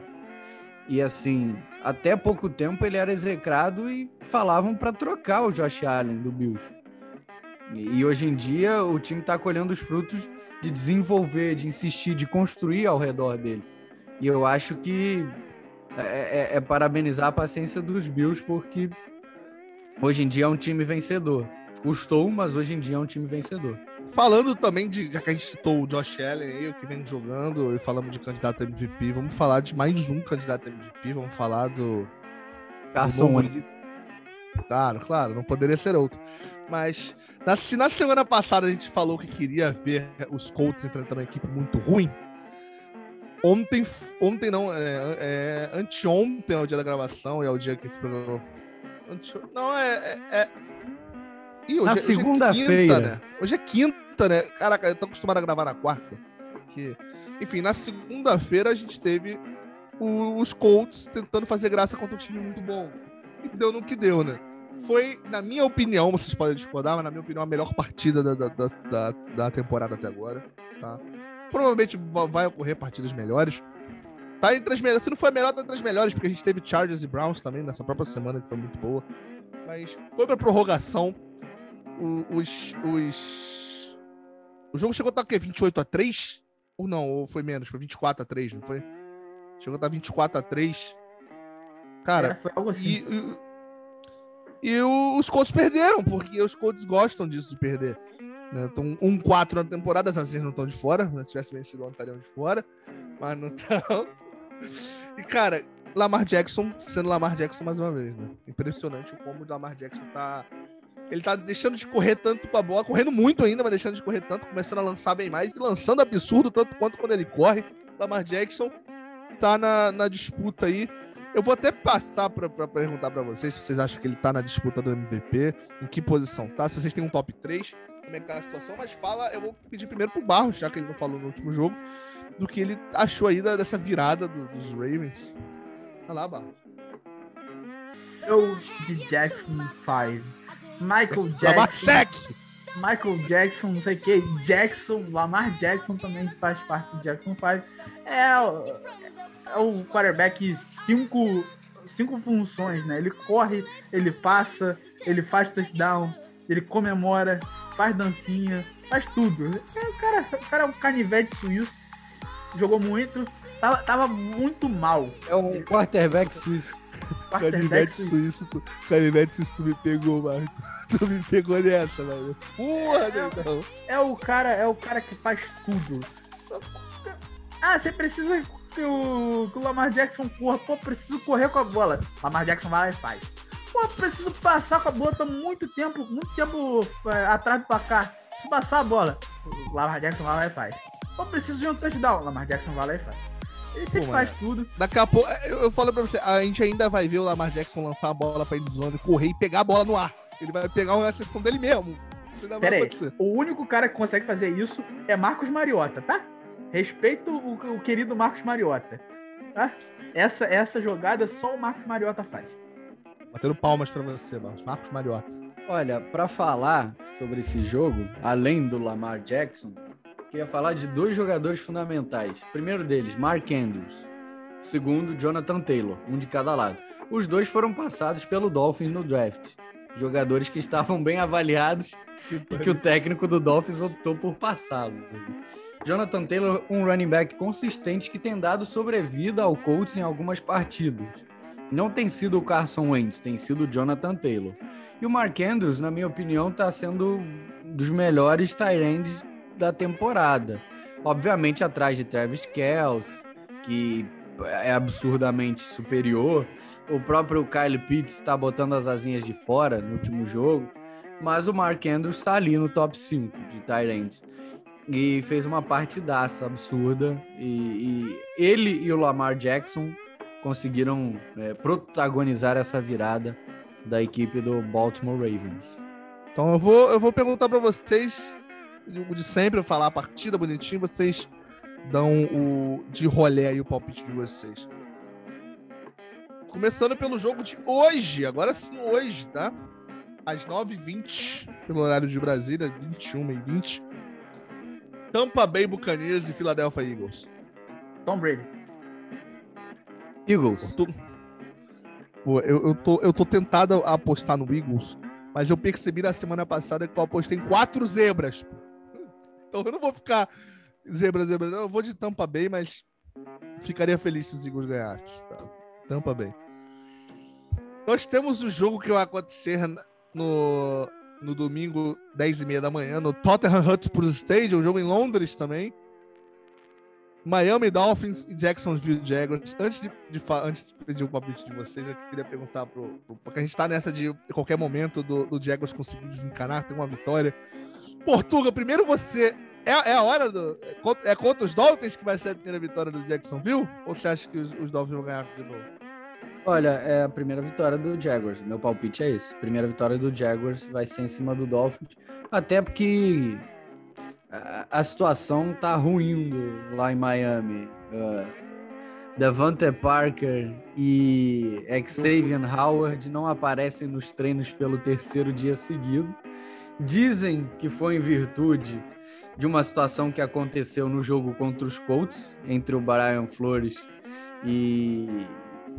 E assim, até pouco tempo ele era execrado e falavam para trocar o Josh Allen do Bills. E hoje em dia o time está colhendo os frutos de desenvolver, de insistir, de construir ao redor dele. E eu acho que é, é- é parabenizar a paciência dos Bills, porque hoje em dia é um time vencedor. Custou, mas hoje em dia é um time vencedor. Falando também de, já que a gente citou o Josh Allen aí, o que vem jogando, e falamos de candidato a MVP, vamos falar de mais um candidato a MVP, vamos falar do. Carson Wentz. Claro, claro, não poderia ser outro. Mas na, se na semana passada a gente falou que queria ver os Colts enfrentando uma equipe muito ruim, ontem, ontem não, é, é anteontem é o dia da gravação e é o dia que esse programa. Ante, não, é. é, é... Ih, hoje, na é, é segunda-feira. Né? Hoje é quinta, né? Caraca, eu tô acostumado a gravar na quarta. Que... Enfim, na segunda-feira a gente teve os Colts tentando fazer graça contra um time muito bom. E deu no que deu, né? Foi, na minha opinião, vocês podem discordar, mas na minha opinião, a melhor partida da, da, da, da temporada até agora. Tá? Provavelmente vai ocorrer partidas melhores. Tá entre as melhores. Se não foi a melhor, tá entre as melhores, porque a gente teve Chargers e Browns também nessa própria semana, que foi muito boa. Mas foi pra prorrogação. Os. os... O jogo chegou a estar o quê? 28 a 3? Ou não? Ou foi menos? Foi 24 a 3, não foi? Chegou a estar 24 a 3. Cara, é, assim. e, e, e, os Colts perderam, porque os Colts gostam disso de perder. Né? Então, 1-4 na temporada, as asas não estão de fora. Se tivesse vencido, estariam de fora. Mas não estão. E, cara, Lamar Jackson sendo Lamar Jackson mais uma vez, né? Impressionante o como o Lamar Jackson tá. Ele tá deixando de correr tanto com a bola, correndo muito ainda, mas deixando de correr tanto, começando a lançar bem mais e lançando absurdo tanto quanto quando ele corre. Lamar Jackson tá na, na disputa aí. Eu vou até passar para perguntar para vocês se vocês acham que ele tá na disputa do MVP, em que posição tá, se vocês têm um top 3, como é que tá a situação, mas fala, eu vou pedir primeiro pro Barros, já que ele não falou no último jogo, do que ele achou aí dessa virada do, dos Ravens. Olha lá, Barros. Eu de Jackson 5. Michael Jackson. Michael Jackson, não sei o que, Jackson, Lamar Jackson também faz parte do Jackson 5. É, é o quarterback cinco, cinco funções, né? Ele corre, ele passa, ele faz touchdown, ele comemora, faz dancinha, faz tudo. É, o, cara, o cara é um canivete suíço, jogou muito, tava, tava muito mal. É um quarterback suíço. Canivete suíço, tu, canivete suíço, tu me pegou, Marco. Tu me pegou nessa, velho. Porra, é, é o cara, é o cara que faz tudo. Ah, você precisa que o, que o Lamar Jackson corra. Pô, preciso correr com a bola. Lamar Jackson vai lá e faz. Pô, preciso passar com a bola. Tô muito tempo, muito tempo é, atrás do placar. Preciso passar a bola. O Lamar Jackson vai lá e faz. Pô, preciso de um touchdown. Lamar Jackson vai lá e faz. Ele sempre faz tudo. Daqui a pouco, eu, eu falo pra você, a gente ainda vai ver o Lamar Jackson lançar a bola pra endzone, correr e pegar a bola no ar. Ele vai pegar uma recepção dele mesmo. Pera aí, o único cara que consegue fazer isso é Marcos Mariota, tá? Respeito o, o querido Marcos Mariota. Tá? Essa, essa jogada só o Marcos Mariota faz. Batendo palmas para você, Marcos Mariota. Olha, para falar sobre esse jogo, além do Lamar Jackson, queria falar de dois jogadores fundamentais. Primeiro deles, Mark Andrews. Segundo, Jonathan Taylor, um de cada lado. Os dois foram passados pelo Dolphins no draft. Jogadores que estavam bem avaliados e que o técnico do Dolphins optou por passá-los. Jonathan Taylor, um running back consistente que tem dado sobrevida ao Colts em algumas partidas. Não tem sido o Carson Wentz, tem sido o Jonathan Taylor. E o Mark Andrews, na minha opinião, está sendo dos melhores tight da temporada. Obviamente atrás de Travis Kelce, que é absurdamente superior. O próprio Kyle Pitts está botando as asinhas de fora no último jogo. Mas o Mark Andrews está ali no top 5 de tight e fez uma partidaça absurda. E, e ele e o Lamar Jackson conseguiram é, protagonizar essa virada da equipe do Baltimore Ravens. Então eu vou, eu vou perguntar para vocês, de sempre, eu falar a partida bonitinho, vocês dão o de rolé aí o palpite de vocês. Começando pelo jogo de hoje, agora sim hoje, tá? Às 9h20, pelo horário de Brasília, 21h20. Tampa Bay Buccaneers e Philadelphia Eagles. Tom Brady. Eagles. Pô, eu, eu, tô, eu tô tentado a apostar no Eagles, mas eu percebi na semana passada que eu apostei em quatro zebras. Então eu não vou ficar zebra, zebra. Não, eu vou de Tampa Bay, mas ficaria feliz se os Eagles ganhassem. Tá? Tampa Bay. Nós temos o jogo que vai acontecer no, no domingo, 10 e meia da manhã, no Tottenham Hotspur Stadium, um jogo em Londres também. Miami Dolphins e Jacksonville Jaguars. Antes de, de, antes de pedir o palpite de vocês, eu queria perguntar pro, pro, porque a gente tá nessa de, de qualquer momento do, do Jaguars conseguir desencanar, ter uma vitória. Portuga, primeiro você É, é a hora do. é contra- os Dolphins que vai ser a primeira vitória do Jacksonville? Ou você acha que os, os Dolphins vão ganhar de novo? Olha, é a primeira vitória do Jaguars. Meu palpite é esse. Primeira vitória do Jaguars vai ser em cima do Dolphins. Até porque a, situação tá ruindo lá em Miami. Uh, Devante Parker e Xavier Howard não aparecem nos treinos pelo terceiro dia seguido. Dizem que foi em virtude de uma situação que aconteceu no jogo contra os Colts, entre o Brian Flores e,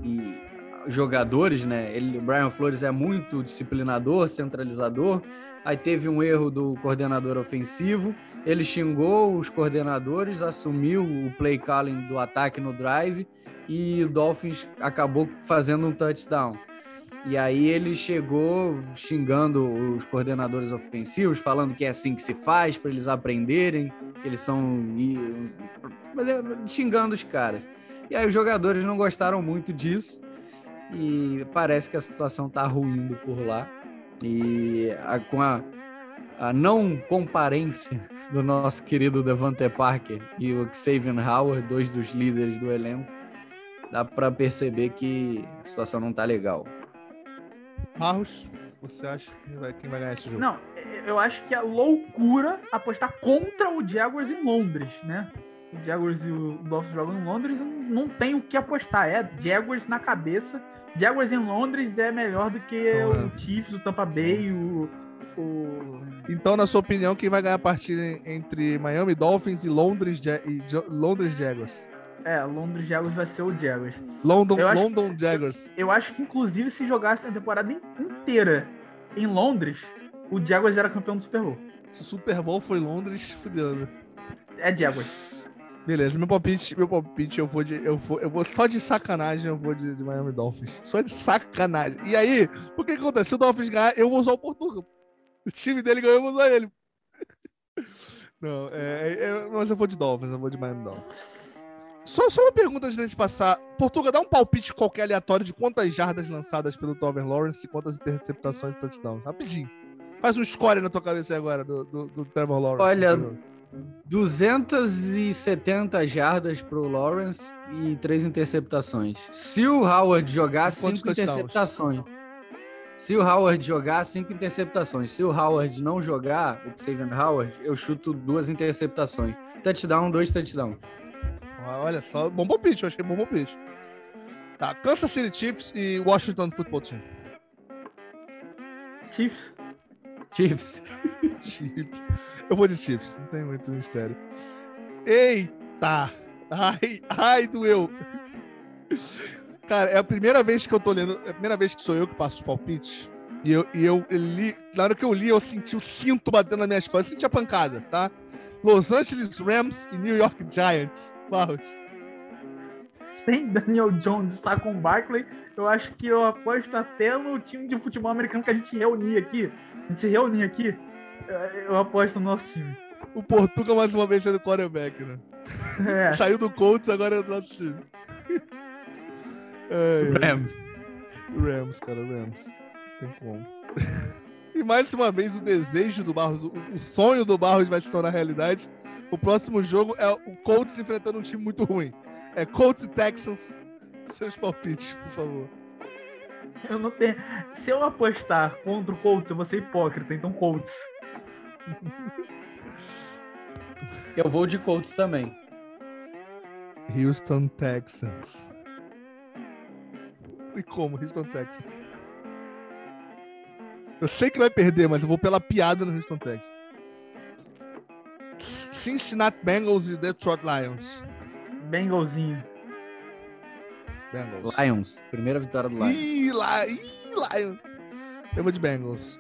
e jogadores, né? Ele, o Brian Flores é muito disciplinador, centralizador. Aí teve um erro do coordenador ofensivo. Ele xingou os coordenadores, assumiu o play calling do ataque no drive e o Dolphins acabou fazendo um touchdown. E aí ele chegou xingando os coordenadores ofensivos, falando que é assim que se faz para eles aprenderem, que eles são e- xingando os caras. E aí os jogadores não gostaram muito disso e parece que a situação tá ruindo por lá. E a- com a, a não comparência do nosso querido Devante Parker e o Xavier Howard, dois dos líderes do elenco, dá para perceber que a situação não tá legal. Barros, você acha que vai, quem vai ganhar esse jogo? Não, eu acho que é loucura apostar contra o Jaguars em Londres, né? O Jaguars e o Dolphins jogam em Londres, não, não tem o que apostar. É Jaguars na cabeça. Jaguars em Londres é melhor do que Então, é. o Chiefs, o Tampa Bay, o, o Então, na sua opinião, quem vai ganhar a partida entre Miami Dolphins e Londres, Ja- e Jo- Londres Jaguars? É, Londres Jaguars vai ser o Jaguars. London, Eu acho- London Jaguars. Eu acho que, inclusive, se jogasse a temporada in- inteira em Londres, o Jaguars era campeão do Super Bowl. Se o Super Bowl foi Londres, fudeu. né? É Jaguars. Beleza, meu palpite, meu palpite, eu vou de. Eu vou, eu vou só de sacanagem, eu vou de, de Miami Dolphins. Só de sacanagem. E aí, o que que acontece? Se o Dolphins ganhar, eu vou usar o Portugal. O time dele ganhou, eu vou usar ele. Não, é, é- é- mas eu vou de Dolphins, eu vou de Miami Dolphins. Só, só uma pergunta antes da gente passar. Portugal, dá um palpite qualquer aleatório de quantas jardas lançadas pelo Trevor Lawrence e quantas interceptações e touchdowns. Rapidinho. Faz um score na tua cabeça agora do, do, do Trevor Lawrence. Olha, nesse jogo. 270 jardas pro Lawrence e três interceptações. Se o Howard jogar, quantos cinco touchdowns? interceptações. Se o Howard jogar, cinco interceptações. Se o Howard não jogar, o Xavier Howard, eu chuto duas interceptações. Touchdown, dois touchdowns. Olha só, bom palpite, eu achei bom palpite. Tá, Kansas City Chiefs e Washington Football Team. Chiefs. Chiefs. Chiefs. Eu vou de Chiefs, não tem muito mistério. Eita! Ai, ai, doeu. Cara, é a primeira vez que eu tô lendo, é a primeira vez que sou eu que passo os palpites. E eu, e eu li, na hora que eu li, eu senti o cinto batendo nas minhas costas, eu senti a pancada, tá? Los Angeles Rams e New York Giants. Barros. Sem Daniel Jones e com Barkley, eu acho que eu aposto até no time de futebol americano que a gente reunia aqui. A gente se reunia aqui. eu- aposto no nosso time. O Portugal mais uma vez sendo quarterback, né? É. Saiu do Colts, agora é do nosso time. Ai. Rams. Rams, cara, Rams. Tem como. e mais uma vez o desejo do Barros, o, o sonho do Barros vai se tornar realidade. O próximo jogo é o Colts enfrentando um time muito ruim. É Colts e Texans. Seus palpites, por favor. Eu não tenho. Se eu apostar contra o Colts, eu vou ser hipócrita, então Colts. Eu vou de Colts também. Houston Texans. E como, Houston Texans? Eu sei que vai perder, mas eu vou pela piada no Houston Texans. Cincinnati Bengals e Detroit Lions. Bengalzinho. Bengals. Lions. Primeira vitória do Lions. Ih, lá, ih, Lions. Eu vou de Bengals.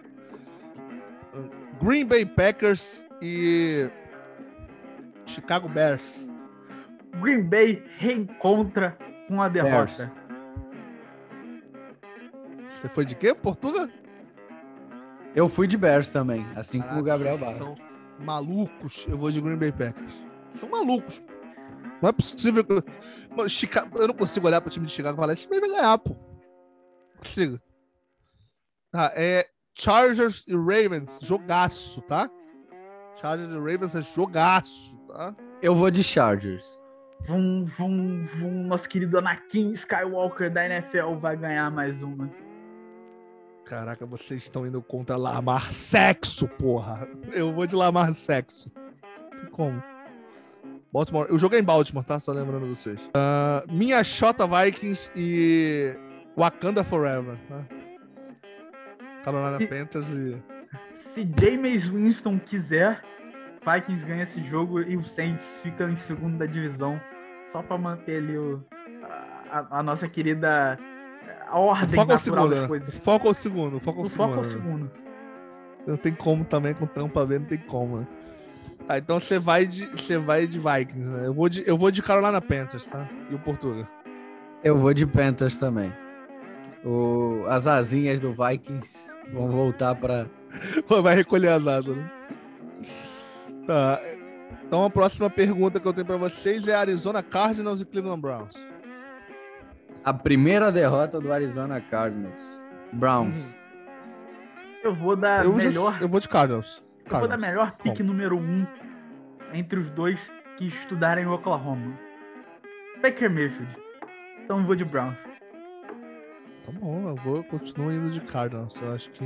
Green Bay Packers e Chicago Bears. Green Bay reencontra com a derrota. Você foi de quê? Portugal? Eu fui de Bears também, assim como o Gabriel Caraca, Barra. São malucos. Eu vou de Green Bay Packers. São malucos. Não é possível que. eu- Mano, Chicago... Eu não consigo olhar pro time de Chicago e falar: esse time vai ganhar, pô. Não consigo. Tá, é Chargers e Ravens. Jogaço, tá? Chargers e Ravens é jogaço, tá? Eu vou de Chargers. Vum, vum, vum, nosso querido Anakin Skywalker da NFL vai ganhar mais uma. Caraca, vocês estão indo contra Lamar Sexo, porra. Eu vou de Lamar Sexo. Como. Baltimore. Eu joguei em Baltimore, tá? Só lembrando vocês. Uh, minha Shota Vikings e Wakanda Forever, tá? Carolina E- Panthers e. Se James Winston quiser, Vikings ganha esse jogo e o Saints fica em segunda divisão. Só pra manter ali o, a, a nossa querida a ordem Foco ao natural segundo, das né? coisas. Foco ao segundo, foco ao O foco é o segundo. segundo. Não tem como também com tampa ver, não tem como, né? Tá, então você vai de você vai de Vikings, né? Eu vou de eu vou de Carolina Panthers, tá? E o Portugal. Eu vou de Panthers também. O, as asinhas do Vikings vão voltar para Vai recolher as asas, né? Tá. Então a próxima pergunta que eu tenho pra vocês é Arizona Cardinals e Cleveland Browns. A primeira derrota do Arizona Cardinals. Browns. Eu vou dar eu, já- melhor. eu vou de Cardinals. Eu vou dar melhor pick Como? número um entre os dois que estudarem em Oklahoma. Baker Mayfield. Então eu vou de Browns. Tá bom, eu vou continuo indo de Cardinals. Eu acho que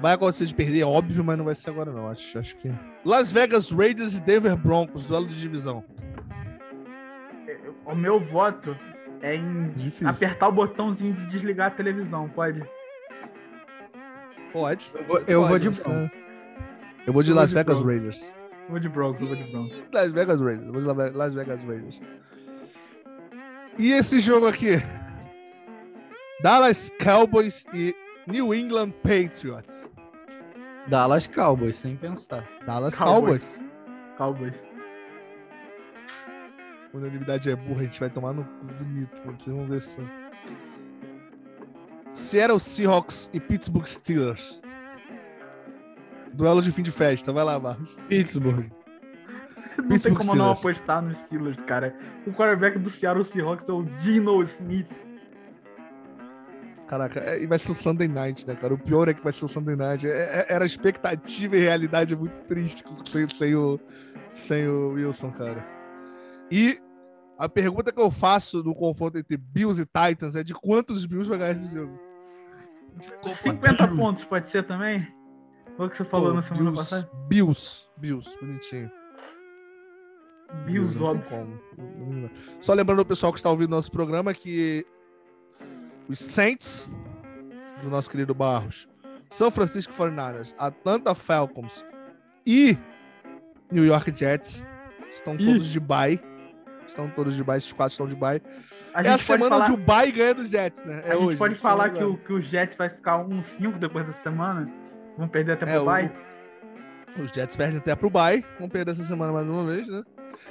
vai acontecer de perder, é óbvio, mas não vai ser agora não. Acho, acho que Las Vegas Raiders e Denver Broncos, duelo de divisão. Eu- O meu voto é em Difícil. apertar o botãozinho de desligar a televisão, pode? Pode. Eu vou, eu vou Pode, de que Broncos. é. Eu vou de Eu vou Las de Vegas Broncos. Raiders. Eu vou de Broncos, eu vou de Broncos. Las Vegas Raiders. Eu vou de La- Las Vegas Raiders. E esse jogo aqui? Dallas Cowboys e New England Patriots. Dallas Cowboys, sem pensar. Dallas Cowboys. Cowboys. Cowboys. Unanimidade é burra, a gente vai tomar no cu bonito. mano. Vocês vão ver só. Seattle Seahawks e Pittsburgh Steelers. Duelo de fim de festa, vai lá, Barros. Pittsburgh. Não tem Pittsburgh como não Steelers. apostar nos Steelers, cara. O quarterback do Seattle Seahawks é o Geno Smith. Caraca, é- e vai ser o Sunday Night, né, cara? O pior é que vai ser o Sunday Night. É- é- era expectativa e realidade muito triste sem, sem o, sem o Wilson, cara. E a pergunta que eu faço no confronto entre Bills e Titans é de quantos Bills vai ganhar esse jogo? De Copa 50 Bills. pontos, pode ser também? Foi o que você falou Pô, na semana Bills, passada? Bills, Bills, bonitinho. Bills, óbvio. Só lembrando o pessoal que está ouvindo nosso programa que os Saints, do nosso querido Barros, São Francisco 49ers, Atlanta Falcons e New York Jets estão Ih. todos de bye. Estão todos de bye, esses quatro estão de bye. A É a semana falar, onde o bye ganha dos Jets, né? É a gente hoje. pode essa falar que o, que o Jets vai ficar 1-5 depois dessa semana? Vão perder até É, pro o- bye? Os Jets perdem até pro bye. Vão perder essa semana mais uma vez, né?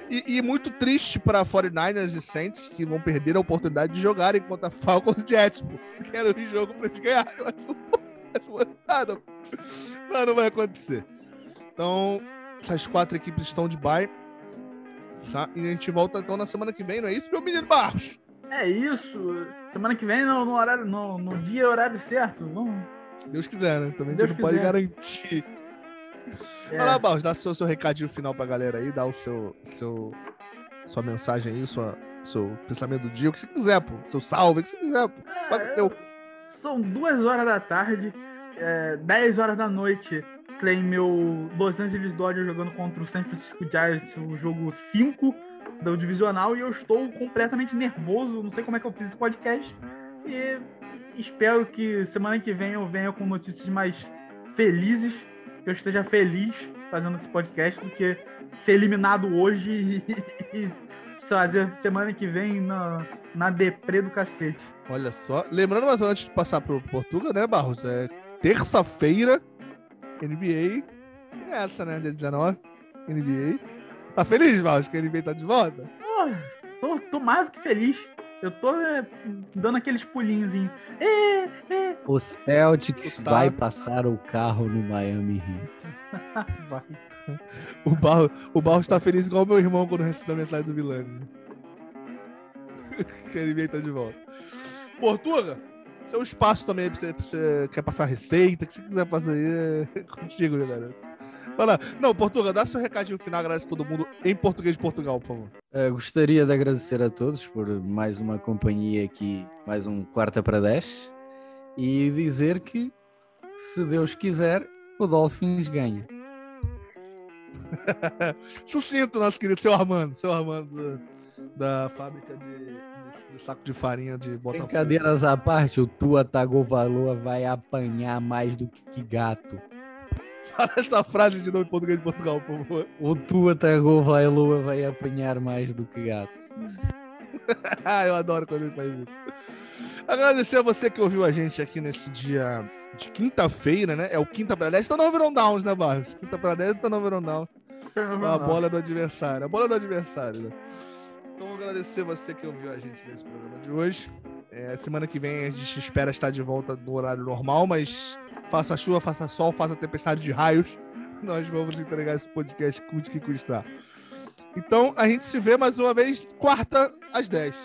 E, e muito triste para 49ers e Saints, que vão perder a oportunidade de jogarem contra Falcons e Jets, pô. Que era o jogo pra eles ganharem. Mas ah, não, não vai acontecer. Então, essas quatro equipes estão de bye. Tá? E a gente volta então na semana que vem, não é isso, meu menino Barros? É isso. Semana que vem no, no horário, no, no dia horário certo. Vamos. Se Deus quiser, né? Também a gente Deus não pode garantir. É, Vai lá, Barros, dá seu, seu recadinho final pra galera aí, dá o seu, seu sua mensagem aí, sua, seu pensamento do dia, o que você quiser, pô. Seu salve, o que você quiser, pô. O é, teu. São duas horas da tarde, é, 10 horas da noite. Tem meu Los Angeles Dodgers jogando contra o San Francisco Giants, o jogo 5 do divisional, e eu estou completamente nervoso. Não sei como é que eu fiz esse podcast. E espero que semana que vem eu venha com notícias mais felizes. Que eu esteja feliz fazendo esse podcast do que ser eliminado hoje e, e fazer semana que vem na, na deprê do cacete. Olha só. Lembrando, mas antes de passar pro Portugal, né, Barros? É terça-feira, NBA. Essa, né? Dia 19, NBA. Tá feliz, Barros, que a NBA tá de volta? Pô, tô, tô mais do que feliz. Eu tô é, dando aqueles pulinhos. É, é. O Celtics vai passar o carro no Miami Heat. Vai. O Barros, o Barros tá feliz igual meu irmão quando recebeu a mensagem do Vilani. que a NBA tá de volta. Portuga, seu espaço também pra você, pra você quer passar receita, que você quiser fazer aí, é contigo, garoto. Fala. Não, Portugal, dá seu recadinho final, agradece todo mundo em português de Portugal, por favor. Uh, gostaria de agradecer a todos por mais uma companhia aqui, mais um quarta para 10 e dizer que, se Deus quiser, o Dolphins ganha. Sucinto, nosso querido seu Armando, seu Armando da, fábrica de, de, de, saco de farinha de Botafogo. Brincadeiras à parte, o Tua Tagovailoa vai apanhar mais do que gato. Fala essa frase de novo em português de Portugal, por favor. O Tua Tagovailoa vai apanhar mais do que gato. ah, eu adoro quando ele faz isso. Agradecer a você que ouviu a gente aqui nesse dia de quinta-feira, né? É o quinta para 10. Tá no Overon Downs, né, Barros? Quinta para 10 tá no Overon Downs. A bola do adversário. A bola do adversário, né? Então, agradecer você que ouviu a gente nesse programa de hoje. É, semana que vem a gente espera estar de volta no horário normal, mas faça chuva, faça sol, faça tempestade de raios. Nós vamos entregar esse podcast custe que custar. Então, a gente se vê mais uma vez quarta às 10.